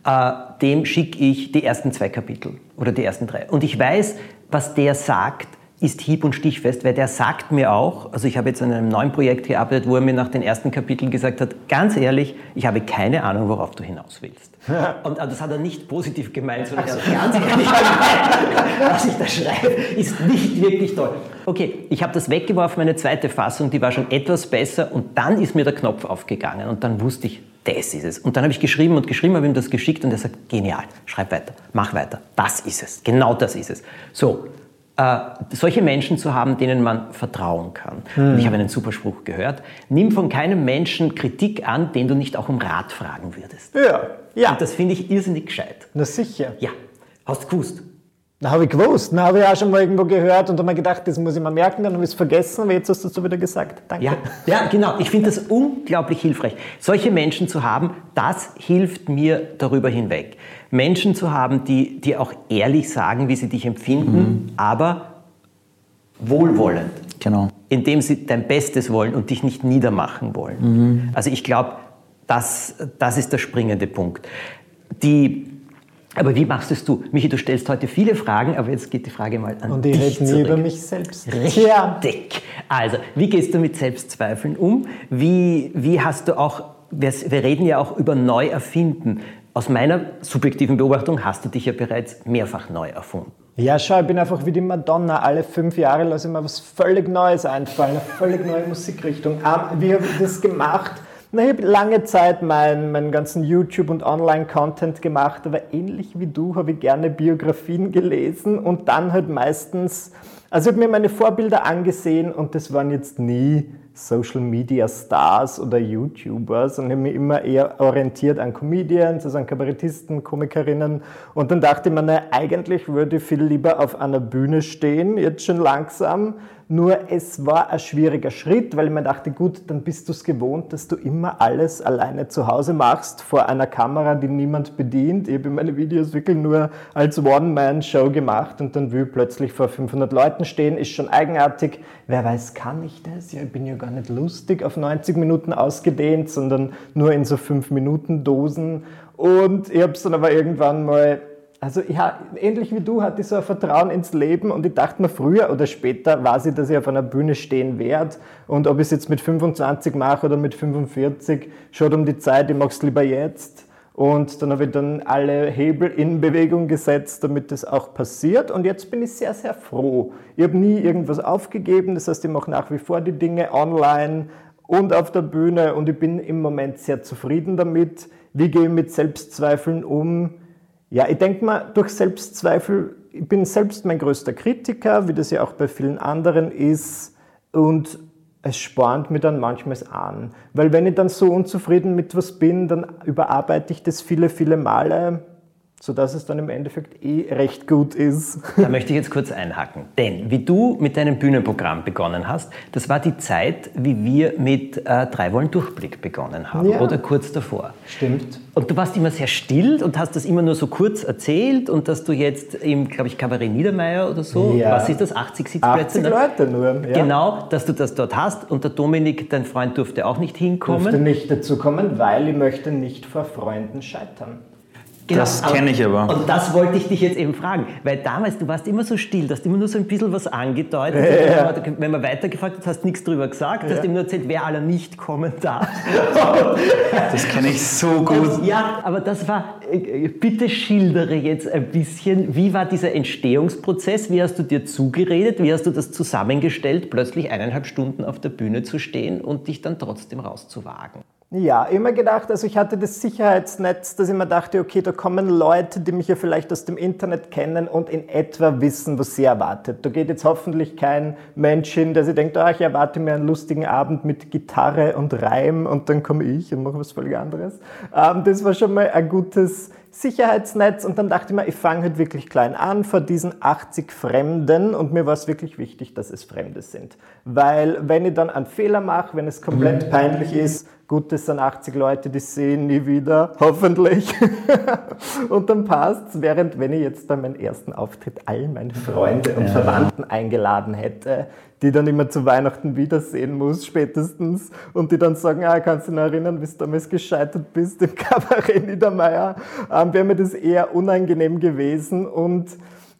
äh, dem schicke ich die ersten zwei Kapitel oder die ersten drei. Und ich weiß, was der sagt, ist hieb- und stichfest, weil der sagt mir auch, also ich habe jetzt an einem neuen Projekt gearbeitet, wo er mir nach den ersten Kapiteln gesagt hat, ganz ehrlich, ich habe keine Ahnung, worauf du hinaus willst. Und das hat er nicht positiv gemeint, sondern er hat ganz ehrlich was ich da schreibe, ist nicht wirklich toll. Okay, ich habe das weggeworfen, meine zweite Fassung, die war schon etwas besser und dann ist mir der Knopf aufgegangen und dann wusste ich, das ist es. Und dann habe ich geschrieben und geschrieben, habe ihm das geschickt und er sagt, genial, schreib weiter, mach weiter, das ist es, genau das ist es. So, äh, solche Menschen zu haben, denen man vertrauen kann. Hm. Und ich habe einen super Spruch gehört, nimm von keinem Menschen Kritik an, den du nicht auch um Rat fragen würdest. Ja, ja. Und das finde ich irrsinnig gescheit. Na sicher. Ja, hast du gewusst. Na, habe ich gewusst. Na, habe ich auch schon mal irgendwo gehört und habe mir gedacht, das muss ich mal merken, dann habe ich es vergessen, aber jetzt hast du es so wieder gesagt. Danke. Ja, ja genau. Ich finde das unglaublich hilfreich. Solche Menschen zu haben, das hilft mir darüber hinweg. Menschen zu haben, die, die auch ehrlich sagen, wie sie dich empfinden, mhm. aber wohlwollend. Genau. Indem sie dein Bestes wollen und dich nicht niedermachen wollen. Mhm. Also ich glaube, das, das ist der springende Punkt. Die aber wie machst es du? Michi, du stellst heute viele Fragen, aber jetzt geht die Frage mal an Und ich dich rede nie über mich selbst. Richtig. Ja. Also, wie gehst du mit Selbstzweifeln um? Wie, wie hast du auch, wir, wir reden ja auch über Neuerfinden. Aus meiner subjektiven Beobachtung hast du dich ja bereits mehrfach neu erfunden. Ja, schau, ich bin einfach wie die Madonna. Alle fünf Jahre lasse ich mir was völlig Neues einfallen, eine völlig neue Musikrichtung. Ähm, wie habe ich das gemacht? Na, ich habe lange Zeit meinen, meinen ganzen YouTube- und Online-Content gemacht, aber ähnlich wie du habe ich gerne Biografien gelesen und dann halt meistens, also ich habe mir meine Vorbilder angesehen und das waren jetzt nie Social Media Stars oder YouTubers und ich habe mich immer eher orientiert an Comedians, also an Kabarettisten, Komikerinnen und dann dachte ich mir, na, eigentlich würde ich viel lieber auf einer Bühne stehen, jetzt schon langsam, nur es war ein schwieriger Schritt, weil ich mir dachte, gut, dann bist du es gewohnt, dass du immer alles alleine zu Hause machst, vor einer Kamera, die niemand bedient. Ich habe meine Videos wirklich nur als One-Man-Show gemacht und dann will ich plötzlich vor 500 Leuten stehen, ist schon eigenartig. Wer weiß, kann ich das? Ja, ich bin ja gar nicht lustig auf 90 Minuten ausgedehnt, sondern nur in so 5 Minuten Dosen. Und ich habe es dann aber irgendwann mal also ja, ähnlich wie du hatte ich so ein Vertrauen ins Leben und ich dachte mir früher oder später weiß ich, dass ich auf einer Bühne stehen werde und ob ich es jetzt mit 25 mache oder mit 45, schaut um die Zeit, ich mache es lieber jetzt und dann habe ich dann alle Hebel in Bewegung gesetzt, damit das auch passiert und jetzt bin ich sehr, sehr froh. Ich habe nie irgendwas aufgegeben, das heißt, ich mache nach wie vor die Dinge online und auf der Bühne und ich bin im Moment sehr zufrieden damit. Wie gehe ich mit Selbstzweifeln um? Ja, ich denke mal, durch Selbstzweifel, ich bin selbst mein größter Kritiker, wie das ja auch bei vielen anderen ist, und es spornt mir dann manchmal an. Weil wenn ich dann so unzufrieden mit was bin, dann überarbeite ich das viele, viele Male sodass es dann im Endeffekt eh recht gut ist. Da möchte ich jetzt kurz einhaken. Denn wie du mit deinem Bühnenprogramm begonnen hast, das war die Zeit, wie wir mit äh, Drei Wollen Durchblick begonnen haben ja. oder kurz davor. Stimmt. Und du warst immer sehr still und hast das immer nur so kurz erzählt und dass du jetzt im, glaube ich, Kabarett Niedermeyer oder so, ja. was ist das, 80 Sitzplätze? 80 Leute nur. Ja. Genau, dass du das dort hast und der Dominik, dein Freund, durfte auch nicht hinkommen. Durfte nicht dazu kommen, weil ich möchte nicht vor Freunden scheitern. Genau, das kenne ich aber. Und das wollte ich dich jetzt eben fragen, weil damals, du warst immer so still, du hast immer nur so ein bisschen was angedeutet. Ja. Wenn man weitergefragt hat, hast du nichts drüber gesagt, ja. hast ihm nur erzählt, wer aller nicht kommen darf. das kenne ich so gut. Ja, aber das war, äh, bitte schildere jetzt ein bisschen, wie war dieser Entstehungsprozess, wie hast du dir zugeredet, wie hast du das zusammengestellt, plötzlich eineinhalb Stunden auf der Bühne zu stehen und dich dann trotzdem rauszuwagen? Ja, immer gedacht, also ich hatte das Sicherheitsnetz, dass ich mir dachte, okay, da kommen Leute, die mich ja vielleicht aus dem Internet kennen und in etwa wissen, was sie erwartet. Da geht jetzt hoffentlich kein Mensch hin, der sich denkt, oh, ich erwarte mir einen lustigen Abend mit Gitarre und Reim und dann komme ich und mache was völlig anderes. Ähm, das war schon mal ein gutes Sicherheitsnetz und dann dachte ich mir, ich fange halt wirklich klein an vor diesen 80 Fremden und mir war es wirklich wichtig, dass es Fremde sind. Weil wenn ich dann einen Fehler mache, wenn es komplett peinlich ist, Gut, das sind 80 Leute, die sehen nie wieder, hoffentlich. und dann passt es, während wenn ich jetzt bei meinem ersten Auftritt all meine Freunde und ja. Verwandten eingeladen hätte, die dann immer zu Weihnachten wiedersehen muss, spätestens, und die dann sagen, ah, kannst du dich noch erinnern, wie du damals gescheitert bist im Kabarett Niedermeyer, ähm, wäre mir das eher unangenehm gewesen und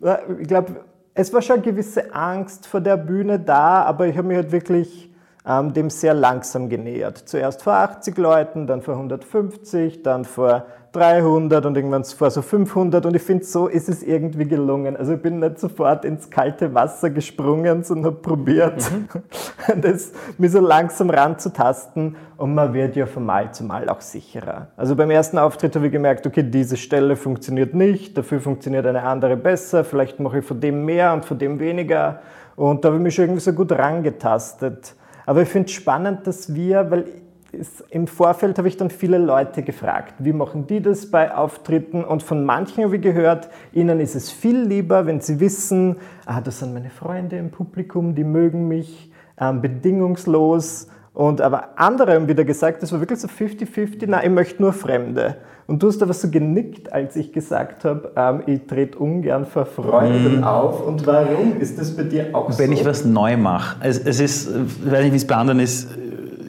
äh, ich glaube, es war schon eine gewisse Angst vor der Bühne da, aber ich habe mich halt wirklich ähm, dem sehr langsam genähert. Zuerst vor 80 Leuten, dann vor 150, dann vor 300 und irgendwann vor so 500 und ich finde, so ist es irgendwie gelungen. Also ich bin nicht sofort ins kalte Wasser gesprungen, sondern habe probiert, mhm. das mir so langsam ranzutasten und man wird ja von Mal zu Mal auch sicherer. Also beim ersten Auftritt habe ich gemerkt, okay, diese Stelle funktioniert nicht, dafür funktioniert eine andere besser, vielleicht mache ich von dem mehr und von dem weniger und da habe ich mich schon irgendwie so gut rangetastet. Aber ich finde es spannend, dass wir, weil es, im Vorfeld habe ich dann viele Leute gefragt, wie machen die das bei Auftritten? Und von manchen habe ich gehört, ihnen ist es viel lieber, wenn sie wissen, ah, das sind meine Freunde im Publikum, die mögen mich ähm, bedingungslos. Und aber andere haben wieder gesagt, das war wirklich so 50-50, nein, ich möchte nur Fremde. Und du hast aber so genickt, als ich gesagt habe, ähm, ich trete ungern vor Freunden mm. auf. Und warum ist das bei dir auch Wenn so? Wenn ich was neu mache. Es, es ist, ich weiß nicht, wie es bei anderen ist,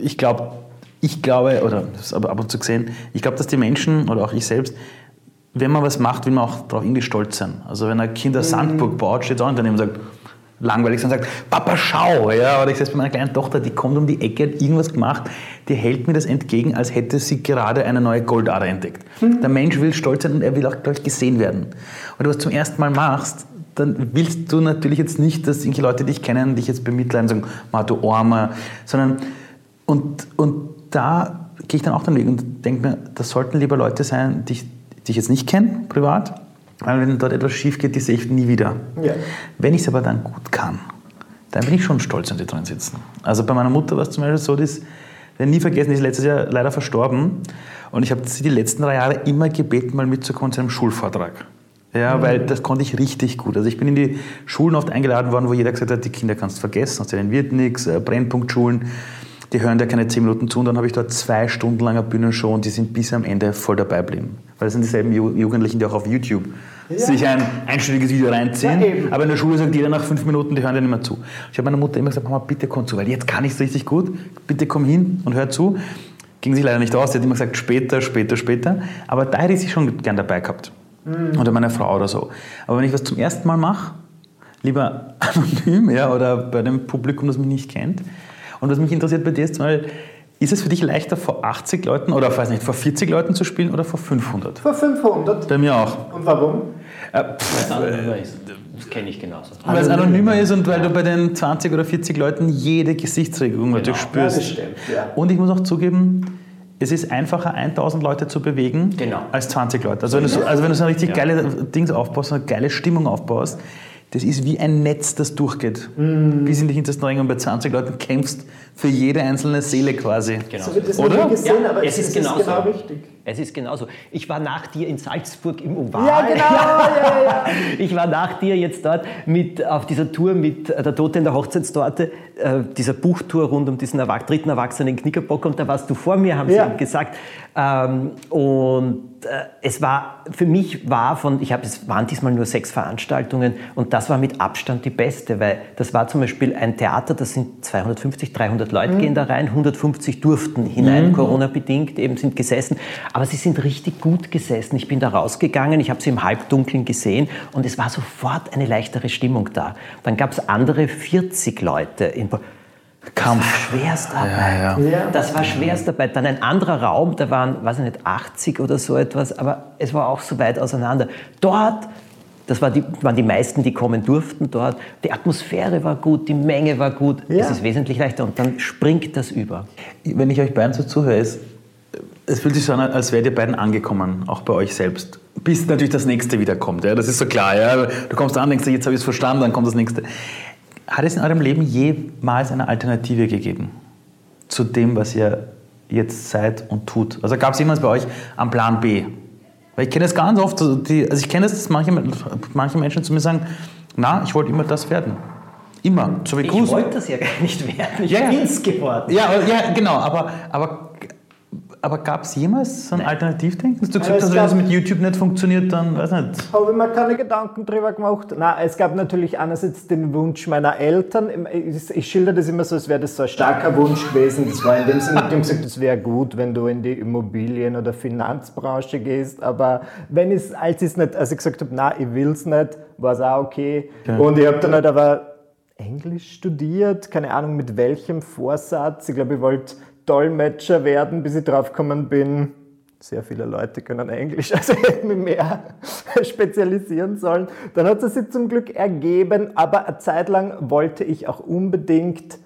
ich glaube, ich glaube, oder das ist aber ab und zu gesehen, ich glaube, dass die Menschen oder auch ich selbst, wenn man was macht, will man auch darauf irgendwie stolz sein. Also wenn ein Kind eine Sandburg baut, steht auch daneben und sagt, langweilig und sagt, Papa, schau. Ja, oder ich sehe es bei meiner kleinen Tochter, die kommt um die Ecke, hat irgendwas gemacht, die hält mir das entgegen, als hätte sie gerade eine neue Goldader entdeckt. Mhm. Der Mensch will stolz sein und er will auch, glaube ich, gesehen werden. Und du was zum ersten Mal machst, dann willst du natürlich jetzt nicht, dass irgendwelche Leute dich kennen, dich jetzt bemitleiden und sagen, Ma, du Armer, sondern und, und da gehe ich dann auch den Weg und denke mir, das sollten lieber Leute sein, die ich, die ich jetzt nicht kenne, privat, weil wenn dort etwas schief geht, die sehe ich nie wieder. Ja. Wenn ich es aber dann gut kann, dann bin ich schon stolz, wenn die drin sitzen. Also bei meiner Mutter war es zum Beispiel so, dass, ich nie vergessen, die ist letztes Jahr leider verstorben. Und ich habe sie die letzten drei Jahre immer gebeten, mal mitzukommen zu einem Schulvortrag. Ja, mhm. weil das konnte ich richtig gut. Also ich bin in die Schulen oft eingeladen worden, wo jeder gesagt hat, die Kinder kannst du vergessen, aus denen wird nichts, äh, Brennpunktschulen, die hören dir keine zehn Minuten zu und dann habe ich dort zwei Stunden langer Bühnenshow und die sind bis am Ende voll dabei geblieben Weil das sind dieselben Jugendlichen, die auch auf YouTube ja. sich ein einstündiges Video reinziehen. Ja, aber in der Schule sagt jeder nach fünf Minuten, die hören dir nicht mehr zu. Ich habe meiner Mutter immer gesagt, Mama, bitte komm zu, weil jetzt kann ich es richtig gut. Bitte komm hin und hör zu. Ging sich leider nicht aus. Sie hat immer gesagt, später, später, später. Aber da hätte ich sie schon gern dabei gehabt. Mhm. Oder meine Frau oder so. Aber wenn ich was zum ersten Mal mache, lieber anonym ja, oder bei dem Publikum, das mich nicht kennt. Und was mich interessiert bei dir ist, weil ist es für dich leichter, vor 80 Leuten oder weiß nicht, vor 40 Leuten zu spielen oder vor 500? Vor 500. Bei mir auch. Und warum? Äh, pff, äh, das kenne ich genauso. Weil es anonymer ist und weil du bei den 20 oder 40 Leuten jede Gesichtsregung genau. spürst. Ja, das stimmt, ja. Und ich muss auch zugeben, es ist einfacher, 1000 Leute zu bewegen, genau. als 20 Leute. Also wenn, du so, also wenn du so ein richtig ja. geile Dings aufbaust, eine geile Stimmung aufbaust, das ist wie ein Netz, das durchgeht. Mm. Bis in die hintersten Ringe und bei 20 Leuten kämpfst für jede einzelne Seele quasi. Genau. So wird das Oder? Gesehen, ja, aber es, es ist, genauso. genau richtig. Es ist genauso. Ich war nach dir in Salzburg im Oval. Ja, genau. ja, ja. Ich war nach dir jetzt dort mit, auf dieser Tour mit äh, der Tote in der Hochzeitstorte, äh, dieser Buchtour rund um diesen Erwach dritten Erwachsenen Knickerbock und da warst du vor mir, haben sie gesagt. Ähm, und äh, es war, für mich war von, ich habe, es waren diesmal nur sechs Veranstaltungen und das war mit Abstand die beste, weil das war zum Beispiel ein Theater, das sind 250, 300 Leute mhm. gehen da rein, 150 durften hinein, mhm. Corona-bedingt, eben sind gesessen, aber sie sind richtig gut gesessen. Ich bin da rausgegangen, ich habe sie im Halbdunkeln gesehen und es war sofort eine leichtere Stimmung da. Dann gab es andere 40 Leute in Kampf. Das war Schwerstarbeit. Ja, ja. Das war Schwerstarbeit. Dann ein anderer Raum, da waren, weiß ich nicht, 80 oder so etwas, aber es war auch so weit auseinander. Dort, das war die, waren die meisten, die kommen durften dort, die Atmosphäre war gut, die Menge war gut. Ja. Es ist wesentlich leichter und dann springt das über. Wenn ich euch beiden so zuhöre, es, es fühlt sich so an, als wärt ihr beiden angekommen, auch bei euch selbst. Bis natürlich das nächste wieder kommt. Ja? Das ist so klar. Ja? Du kommst an, denkst, jetzt habe ich es verstanden, dann kommt das nächste. Hat es in eurem Leben jemals eine Alternative gegeben zu dem, was ihr jetzt seid und tut? Also gab es jemals bei euch einen Plan B? Weil ich kenne es ganz oft, also, die, also ich kenne es, dass manche, manche Menschen zu mir sagen, na, ich wollte immer das werden. Immer. So wie ich wollte das ja gar nicht werden, ich ja, bin es geworden. Ja, ja, genau, aber, aber aber gab es jemals so ein Alternativdenken? Hast du gesagt, also, wenn es mit YouTube nicht funktioniert, dann weiß nicht. Habe ich mir keine Gedanken drüber gemacht. Nein, es gab natürlich einerseits den Wunsch meiner Eltern. Ich schilder das immer so, als wäre das so ein starker Wunsch gewesen. Das war in dem Sinne, die haben gesagt, es wäre gut, wenn du in die Immobilien- oder Finanzbranche gehst. Aber wenn es, als, ich nicht, als ich gesagt habe, nein, ich will es nicht, war es auch okay. okay. Und ich habe dann halt aber Englisch studiert, keine Ahnung mit welchem Vorsatz. Ich glaube, ich wollte Dolmetscher werden, bis ich draufgekommen bin, sehr viele Leute können Englisch, also hätte mich mehr spezialisieren sollen. Dann hat es sich zum Glück ergeben, aber eine Zeit lang wollte ich auch unbedingt,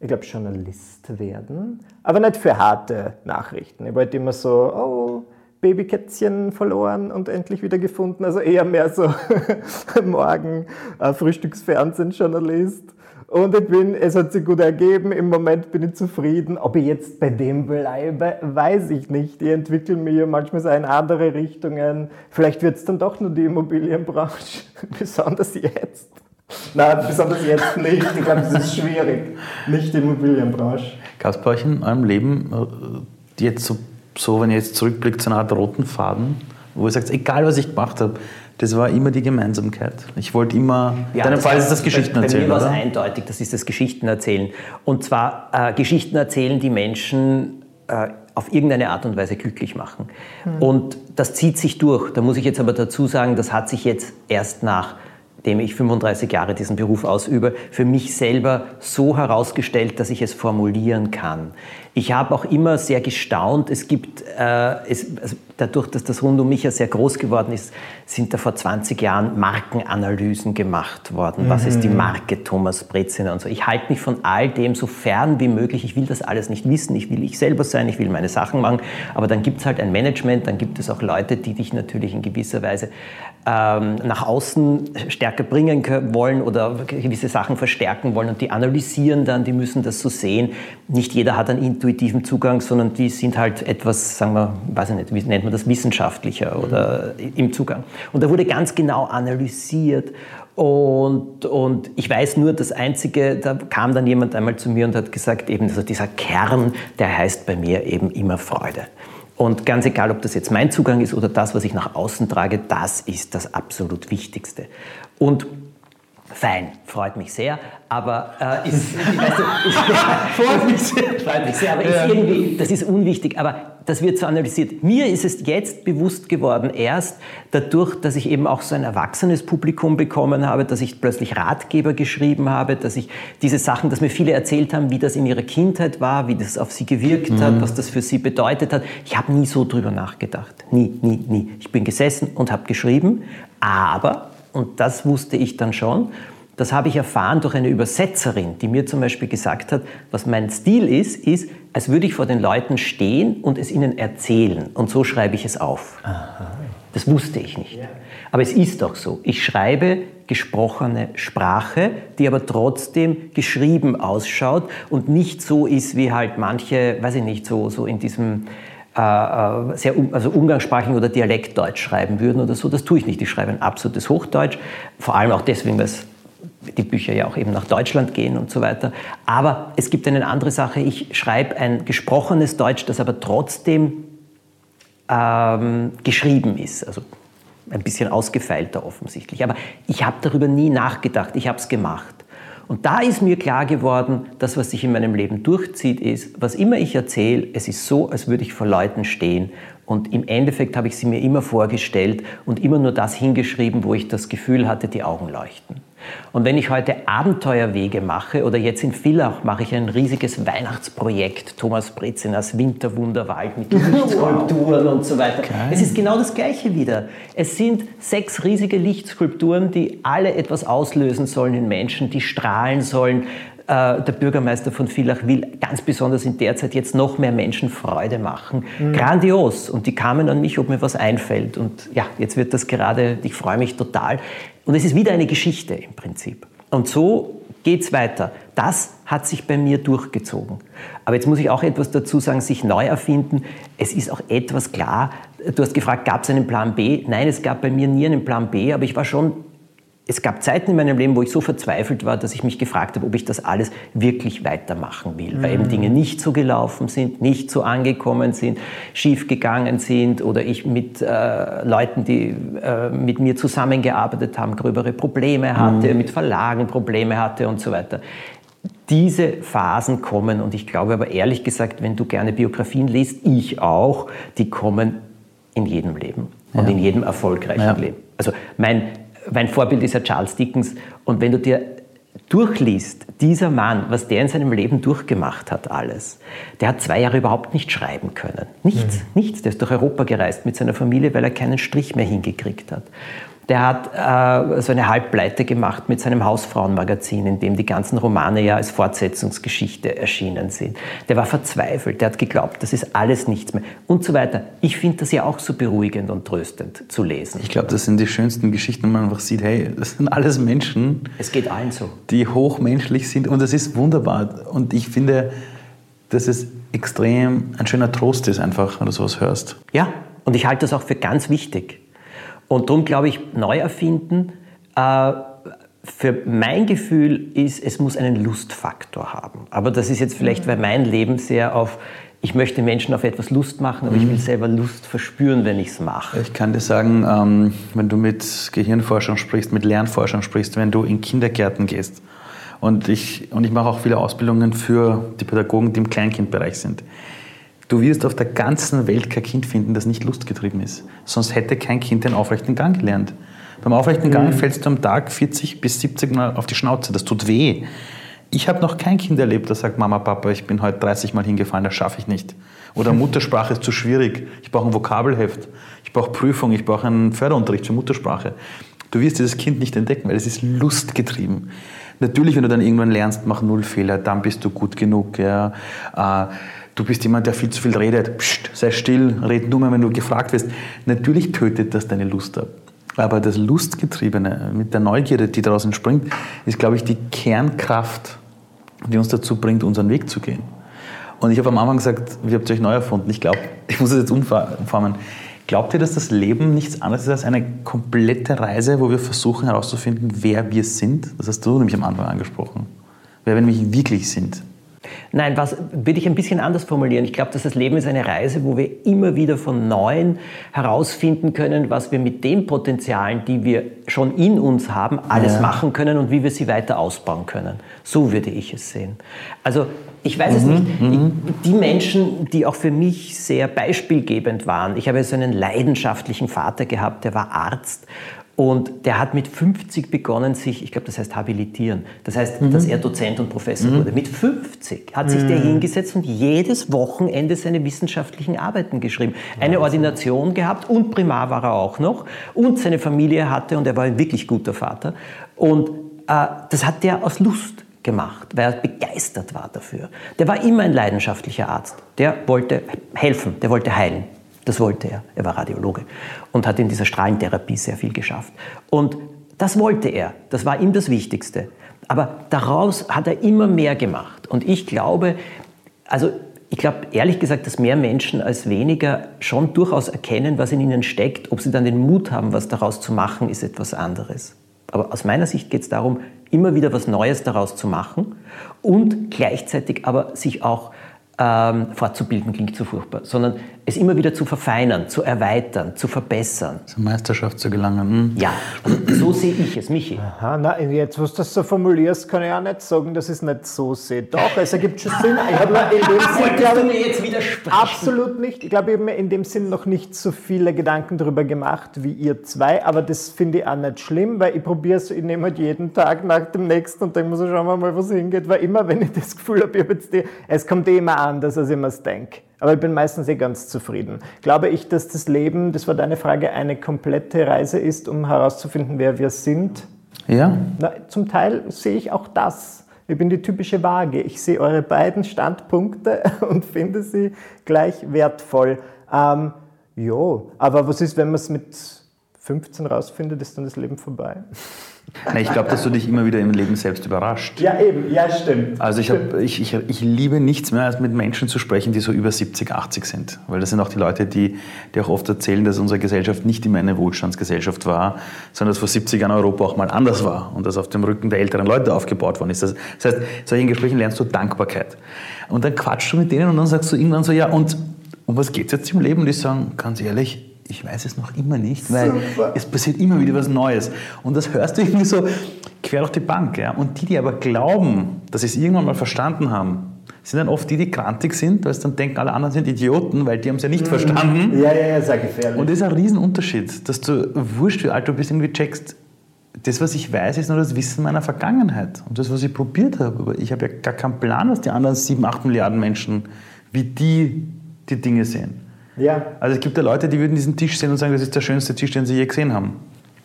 ich glaube, Journalist werden, aber nicht für harte Nachrichten. Ich wollte immer so, oh, Babykätzchen verloren und endlich wieder gefunden, also eher mehr so morgen äh, Frühstücksfernsehen-Journalist. Und ich bin, es hat sich gut ergeben. Im Moment bin ich zufrieden. Ob ich jetzt bei dem bleibe, weiß ich nicht. Ich entwickle mich ja manchmal so in andere Richtungen. Vielleicht wird es dann doch nur die Immobilienbranche. Besonders jetzt. Nein, besonders jetzt nicht. Ich glaube, es ist schwierig. Nicht die Immobilienbranche. Euch in eurem Leben äh, jetzt so, so, wenn ihr jetzt zurückblickt, so eine Art roten Faden, wo ihr sagt, egal was ich gemacht habe, das war immer die Gemeinsamkeit. Ich wollte immer, ja, in deinem Fall ist das Geschichten bei, erzählen. Bei mir war es eindeutig, das ist das Geschichten erzählen. Und zwar äh, Geschichten erzählen, die Menschen äh, auf irgendeine Art und Weise glücklich machen. Mhm. Und das zieht sich durch. Da muss ich jetzt aber dazu sagen, das hat sich jetzt erst nach dem ich 35 Jahre diesen Beruf ausübe, für mich selber so herausgestellt, dass ich es formulieren kann. Ich habe auch immer sehr gestaunt. Es gibt, äh, es, also dadurch, dass das rund um mich ja sehr groß geworden ist, sind da vor 20 Jahren Markenanalysen gemacht worden. Mhm. Was ist die mhm. Marke Thomas Breziner und so. Ich halte mich von all dem so fern wie möglich. Ich will das alles nicht wissen. Ich will ich selber sein. Ich will meine Sachen machen. Aber dann gibt es halt ein Management. Dann gibt es auch Leute, die dich natürlich in gewisser Weise ähm, nach außen stärker bringen wollen oder gewisse Sachen verstärken wollen. Und die analysieren dann. Die müssen das so sehen. Nicht jeder hat einen intuitiven Zugang, sondern die sind halt etwas, sagen wir, weiß ich nicht, wie nennt man das, wissenschaftlicher oder im Zugang. Und da wurde ganz genau analysiert und, und ich weiß nur, das Einzige, da kam dann jemand einmal zu mir und hat gesagt, eben also dieser Kern, der heißt bei mir eben immer Freude. Und ganz egal, ob das jetzt mein Zugang ist oder das, was ich nach außen trage, das ist das absolut Wichtigste. Und Fein, freut mich sehr, aber äh, ist, weißt du, freut mich sehr, freut mich sehr, aber ja. ist irgendwie, das ist unwichtig, aber das wird so analysiert. Mir ist es jetzt bewusst geworden, erst dadurch, dass ich eben auch so ein erwachsenes Publikum bekommen habe, dass ich plötzlich Ratgeber geschrieben habe, dass ich diese Sachen, dass mir viele erzählt haben, wie das in ihrer Kindheit war, wie das auf sie gewirkt mhm. hat, was das für sie bedeutet hat. Ich habe nie so drüber nachgedacht, nie, nie, nie. Ich bin gesessen und habe geschrieben, aber und das wusste ich dann schon. Das habe ich erfahren durch eine Übersetzerin, die mir zum Beispiel gesagt hat, was mein Stil ist, ist, als würde ich vor den Leuten stehen und es ihnen erzählen. Und so schreibe ich es auf. Aha. Das wusste ich nicht. Aber es ist doch so. Ich schreibe gesprochene Sprache, die aber trotzdem geschrieben ausschaut und nicht so ist, wie halt manche, weiß ich nicht, so, so in diesem äh, äh, sehr also umgangssprachlichen oder Dialektdeutsch schreiben würden oder so. Das tue ich nicht. Ich schreibe ein absolutes Hochdeutsch, vor allem auch deswegen, weil die Bücher ja auch eben nach Deutschland gehen und so weiter. Aber es gibt eine andere Sache. Ich schreibe ein gesprochenes Deutsch, das aber trotzdem ähm, geschrieben ist. Also ein bisschen ausgefeilter offensichtlich. Aber ich habe darüber nie nachgedacht. Ich habe es gemacht. Und da ist mir klar geworden, das, was sich in meinem Leben durchzieht, ist, was immer ich erzähle, es ist so, als würde ich vor Leuten stehen. Und im Endeffekt habe ich sie mir immer vorgestellt und immer nur das hingeschrieben, wo ich das Gefühl hatte, die Augen leuchten. Und wenn ich heute Abenteuerwege mache oder jetzt in Villach mache ich ein riesiges Weihnachtsprojekt, Thomas Brezinas Winterwunderwald mit Lichtskulpturen und so weiter. Geil. Es ist genau das Gleiche wieder. Es sind sechs riesige Lichtskulpturen, die alle etwas auslösen sollen in Menschen, die strahlen sollen. Äh, der Bürgermeister von Villach will ganz besonders in der Zeit jetzt noch mehr Menschen Freude machen. Mhm. Grandios. Und die kamen an mich, ob mir was einfällt. Und ja, jetzt wird das gerade, ich freue mich total. Und es ist wieder eine Geschichte im Prinzip. Und so geht es weiter. Das hat sich bei mir durchgezogen. Aber jetzt muss ich auch etwas dazu sagen, sich neu erfinden. Es ist auch etwas klar. Du hast gefragt, gab es einen Plan B? Nein, es gab bei mir nie einen Plan B, aber ich war schon es gab Zeiten in meinem Leben, wo ich so verzweifelt war, dass ich mich gefragt habe, ob ich das alles wirklich weitermachen will, mhm. weil eben mhm. Dinge nicht so gelaufen sind, nicht so angekommen sind, schief gegangen sind oder ich mit äh, Leuten, die äh, mit mir zusammengearbeitet haben, gröbere Probleme hatte, mhm. mit Verlagen Probleme hatte und so weiter. Diese Phasen kommen und ich glaube aber ehrlich gesagt, wenn du gerne Biografien liest, ich auch, die kommen in jedem Leben und ja. in jedem erfolgreichen ja. Leben. Also mein mein Vorbild ist ja Charles Dickens. Und wenn du dir durchliest, dieser Mann, was der in seinem Leben durchgemacht hat, alles, der hat zwei Jahre überhaupt nicht schreiben können. Nichts, mhm. nichts. Der ist durch Europa gereist mit seiner Familie, weil er keinen Strich mehr hingekriegt hat. Der hat äh, so eine Halbpleite gemacht mit seinem Hausfrauenmagazin, in dem die ganzen Romane ja als Fortsetzungsgeschichte erschienen sind. Der war verzweifelt, der hat geglaubt, das ist alles nichts mehr und so weiter. Ich finde das ja auch so beruhigend und tröstend zu lesen. Ich glaube, das sind die schönsten Geschichten, wo man einfach sieht, hey, das sind alles Menschen. Es geht allen so. Die hochmenschlich sind und das ist wunderbar. Und ich finde, dass es extrem ein schöner Trost ist, einfach, wenn du sowas hörst. Ja, und ich halte das auch für ganz wichtig. Und darum glaube ich, neu erfinden, äh, für mein Gefühl ist, es muss einen Lustfaktor haben. Aber das ist jetzt vielleicht, weil mein Leben sehr auf, ich möchte Menschen auf etwas Lust machen, aber mhm. ich will selber Lust verspüren, wenn ich es mache. Ich kann dir sagen, ähm, wenn du mit Gehirnforschern sprichst, mit Lernforschern sprichst, wenn du in Kindergärten gehst, und ich, und ich mache auch viele Ausbildungen für die Pädagogen, die im Kleinkindbereich sind. Du wirst auf der ganzen Welt kein Kind finden, das nicht lustgetrieben ist. Sonst hätte kein Kind den aufrechten Gang gelernt. Beim aufrechten Gang mhm. fällst du am Tag 40 bis 70 Mal auf die Schnauze. Das tut weh. Ich habe noch kein Kind erlebt, das sagt, Mama, Papa, ich bin heute 30 Mal hingefallen, das schaffe ich nicht. Oder Muttersprache ist zu schwierig. Ich brauche ein Vokabelheft. Ich brauche Prüfung. Ich brauche einen Förderunterricht zur Muttersprache. Du wirst dieses Kind nicht entdecken, weil es ist lustgetrieben. Natürlich, wenn du dann irgendwann lernst, mach null Fehler, dann bist du gut genug. Ja. Äh, du bist jemand, der viel zu viel redet, Psst, sei still, red nur mehr, wenn du gefragt wirst. Natürlich tötet das deine Lust ab. Aber das Lustgetriebene mit der Neugierde, die daraus entspringt, ist, glaube ich, die Kernkraft, die uns dazu bringt, unseren Weg zu gehen. Und ich habe am Anfang gesagt, wie habt euch neu erfunden? Ich glaube, ich muss es jetzt umformen. Glaubt ihr, dass das Leben nichts anderes ist als eine komplette Reise, wo wir versuchen herauszufinden, wer wir sind? Das hast du nämlich am Anfang angesprochen. Wer wir nämlich wirklich sind. Nein, was würde ich ein bisschen anders formulieren. Ich glaube, dass das Leben ist eine Reise, wo wir immer wieder von Neuem herausfinden können, was wir mit den Potenzialen, die wir schon in uns haben, alles ja. machen können und wie wir sie weiter ausbauen können. So würde ich es sehen. Also ich weiß mhm, es nicht. Mhm. Die Menschen, die auch für mich sehr beispielgebend waren. Ich habe so einen leidenschaftlichen Vater gehabt, der war Arzt und der hat mit 50 begonnen, sich, ich glaube, das heißt habilitieren. Das heißt, mhm. dass er Dozent und Professor mhm. wurde. Mit 50 hat sich mhm. der hingesetzt und jedes Wochenende seine wissenschaftlichen Arbeiten geschrieben. Eine Ordination gehabt und Primar war er auch noch. Und seine Familie hatte, und er war ein wirklich guter Vater. Und äh, das hat der aus Lust gemacht, weil er begeistert war dafür. Der war immer ein leidenschaftlicher Arzt. Der wollte helfen, der wollte heilen. Das wollte er. Er war Radiologe und hat in dieser Strahlentherapie sehr viel geschafft. Und das wollte er. Das war ihm das Wichtigste. Aber daraus hat er immer mehr gemacht. Und ich glaube, also ich glaube ehrlich gesagt, dass mehr Menschen als weniger schon durchaus erkennen, was in ihnen steckt. Ob sie dann den Mut haben, was daraus zu machen, ist etwas anderes. Aber aus meiner Sicht geht es darum, immer wieder was Neues daraus zu machen und gleichzeitig aber sich auch ähm, fortzubilden klingt zu furchtbar, sondern es immer wieder zu verfeinern, zu erweitern, zu verbessern. Zur Meisterschaft zu gelangen. Hm? Ja, also so sehe ich es, Michi. Aha, na, jetzt, wo du das so formulierst, kann ich auch nicht sagen, dass ich es nicht so sehe. Doch, es ergibt schon Sinn. Ich habe mir in dem Sinn, glaube, mir jetzt widersprechen? Absolut nicht. Ich glaube, ich habe mir in dem Sinn noch nicht so viele Gedanken darüber gemacht wie ihr zwei, aber das finde ich auch nicht schlimm, weil ich probiere es, ich nehme halt jeden Tag nach dem nächsten und denke mir so, schauen wir mal, was hingeht, weil immer, wenn ich das Gefühl habe, ich habe jetzt die, es kommt eh immer anders, als ich mir es denke. Aber ich bin meistens eh ganz zufrieden. Glaube ich, dass das Leben, das war deine Frage, eine komplette Reise ist, um herauszufinden, wer wir sind? Ja. Na, zum Teil sehe ich auch das. Ich bin die typische Waage. Ich sehe eure beiden Standpunkte und finde sie gleich wertvoll. Ähm, jo, aber was ist, wenn man es mit 15 rausfindet, ist dann das Leben vorbei? Nee, ich glaube, dass du dich immer wieder im Leben selbst überrascht. Ja, eben, ja, stimmt. Also ich, hab, ich, ich, ich liebe nichts mehr, als mit Menschen zu sprechen, die so über 70, 80 sind. Weil das sind auch die Leute, die, die auch oft erzählen, dass unsere Gesellschaft nicht immer eine Wohlstandsgesellschaft war, sondern dass vor 70 Jahren Europa auch mal anders war und dass auf dem Rücken der älteren Leute aufgebaut worden ist. Das, das heißt, in solchen Gesprächen lernst du Dankbarkeit. Und dann quatschst du mit denen und dann sagst du irgendwann so, ja, und um was geht es jetzt im Leben? Und die sagen, ganz ehrlich, ich weiß es noch immer nicht, weil Super. es passiert immer wieder was Neues. Und das hörst du irgendwie so quer durch die Bank. Ja? Und die, die aber glauben, dass sie es irgendwann mal verstanden haben, sind dann oft die, die krantig sind, weil sie dann denken, alle anderen sind Idioten, weil die haben es ja nicht mhm. verstanden. Ja, ja, ja, sehr gefährlich. Und das ist ein Riesenunterschied, dass du, wurscht wie alt du bist, irgendwie checkst, das, was ich weiß, ist nur das Wissen meiner Vergangenheit und das, was ich probiert habe. Aber ich habe ja gar keinen Plan, was die anderen sieben, acht Milliarden Menschen, wie die die Dinge sehen. Ja. Also es gibt ja Leute, die würden diesen Tisch sehen und sagen, das ist der schönste Tisch, den sie je gesehen haben.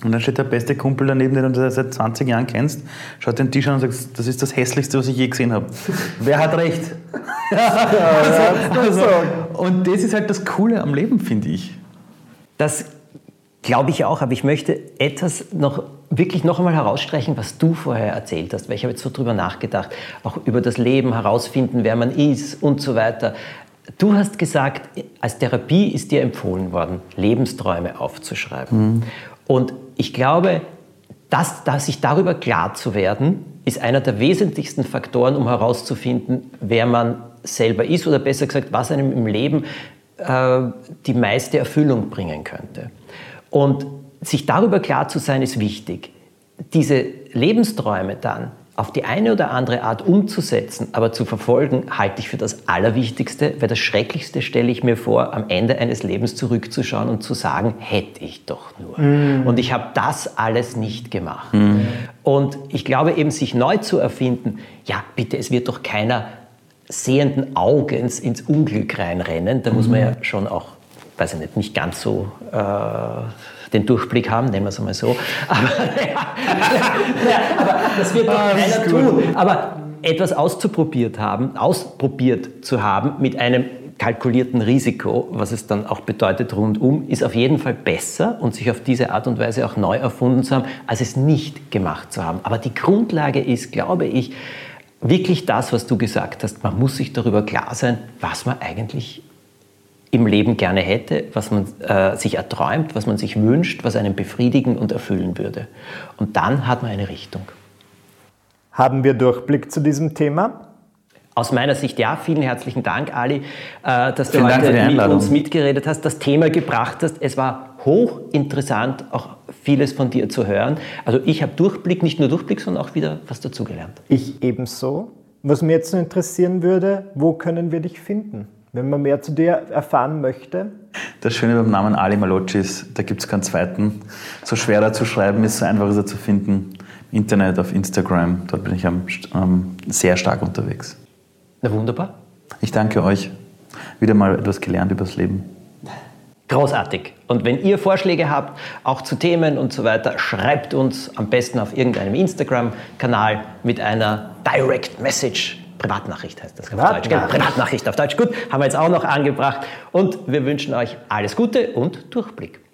Und dann steht der beste Kumpel daneben, den du seit 20 Jahren kennst, schaut den Tisch an und sagt, das ist das hässlichste, was ich je gesehen habe. Wer hat recht? also, also, und das ist halt das Coole am Leben, finde ich. Das glaube ich auch, aber ich möchte etwas noch wirklich noch einmal herausstreichen, was du vorher erzählt hast, weil ich habe jetzt so drüber nachgedacht, auch über das Leben herausfinden, wer man ist und so weiter. Du hast gesagt, als Therapie ist dir empfohlen worden, Lebensträume aufzuschreiben. Mhm. Und ich glaube, dass, dass sich darüber klar zu werden, ist einer der wesentlichsten Faktoren, um herauszufinden, wer man selber ist oder besser gesagt, was einem im Leben äh, die meiste Erfüllung bringen könnte. Und sich darüber klar zu sein, ist wichtig. Diese Lebensträume dann auf die eine oder andere Art umzusetzen, aber zu verfolgen, halte ich für das Allerwichtigste, weil das Schrecklichste stelle ich mir vor, am Ende eines Lebens zurückzuschauen und zu sagen, hätte ich doch nur. Mm. Und ich habe das alles nicht gemacht. Mm. Und ich glaube eben, sich neu zu erfinden, ja bitte, es wird doch keiner sehenden Augens ins Unglück reinrennen, da mm. muss man ja schon auch, weiß ich nicht, nicht ganz so... Äh, den Durchblick haben, nennen wir es einmal so. Aber, ja, aber das wird doch keiner tun. Aber etwas auszuprobiert haben, ausprobiert zu haben mit einem kalkulierten Risiko, was es dann auch bedeutet rundum, ist auf jeden Fall besser und sich auf diese Art und Weise auch neu erfunden zu haben, als es nicht gemacht zu haben. Aber die Grundlage ist, glaube ich, wirklich das, was du gesagt hast. Man muss sich darüber klar sein, was man eigentlich im Leben gerne hätte, was man äh, sich erträumt, was man sich wünscht, was einen befriedigen und erfüllen würde. Und dann hat man eine Richtung. Haben wir Durchblick zu diesem Thema? Aus meiner Sicht ja. Vielen herzlichen Dank, Ali, äh, dass du Vielen heute mit uns mitgeredet hast, das Thema gebracht hast. Es war hochinteressant, auch vieles von dir zu hören. Also ich habe Durchblick, nicht nur Durchblick, sondern auch wieder was dazugelernt. Ich ebenso. Was mir jetzt noch interessieren würde, wo können wir dich finden? Wenn man mehr zu dir erfahren möchte? Das Schöne beim Namen Ali Malocci ist, da gibt es keinen zweiten. So schwerer zu schreiben ist, so einfach ist er zu finden. Internet, auf Instagram, dort bin ich am, ähm, sehr stark unterwegs. Na wunderbar. Ich danke euch. Wieder mal etwas gelernt über das Leben. Großartig. Und wenn ihr Vorschläge habt, auch zu Themen und so weiter, schreibt uns am besten auf irgendeinem Instagram-Kanal mit einer Direct Message. Privatnachricht heißt das auf Deutsch. Genau, Privatnachricht auf Deutsch. Gut, haben wir jetzt auch noch angebracht. Und wir wünschen euch alles Gute und Durchblick.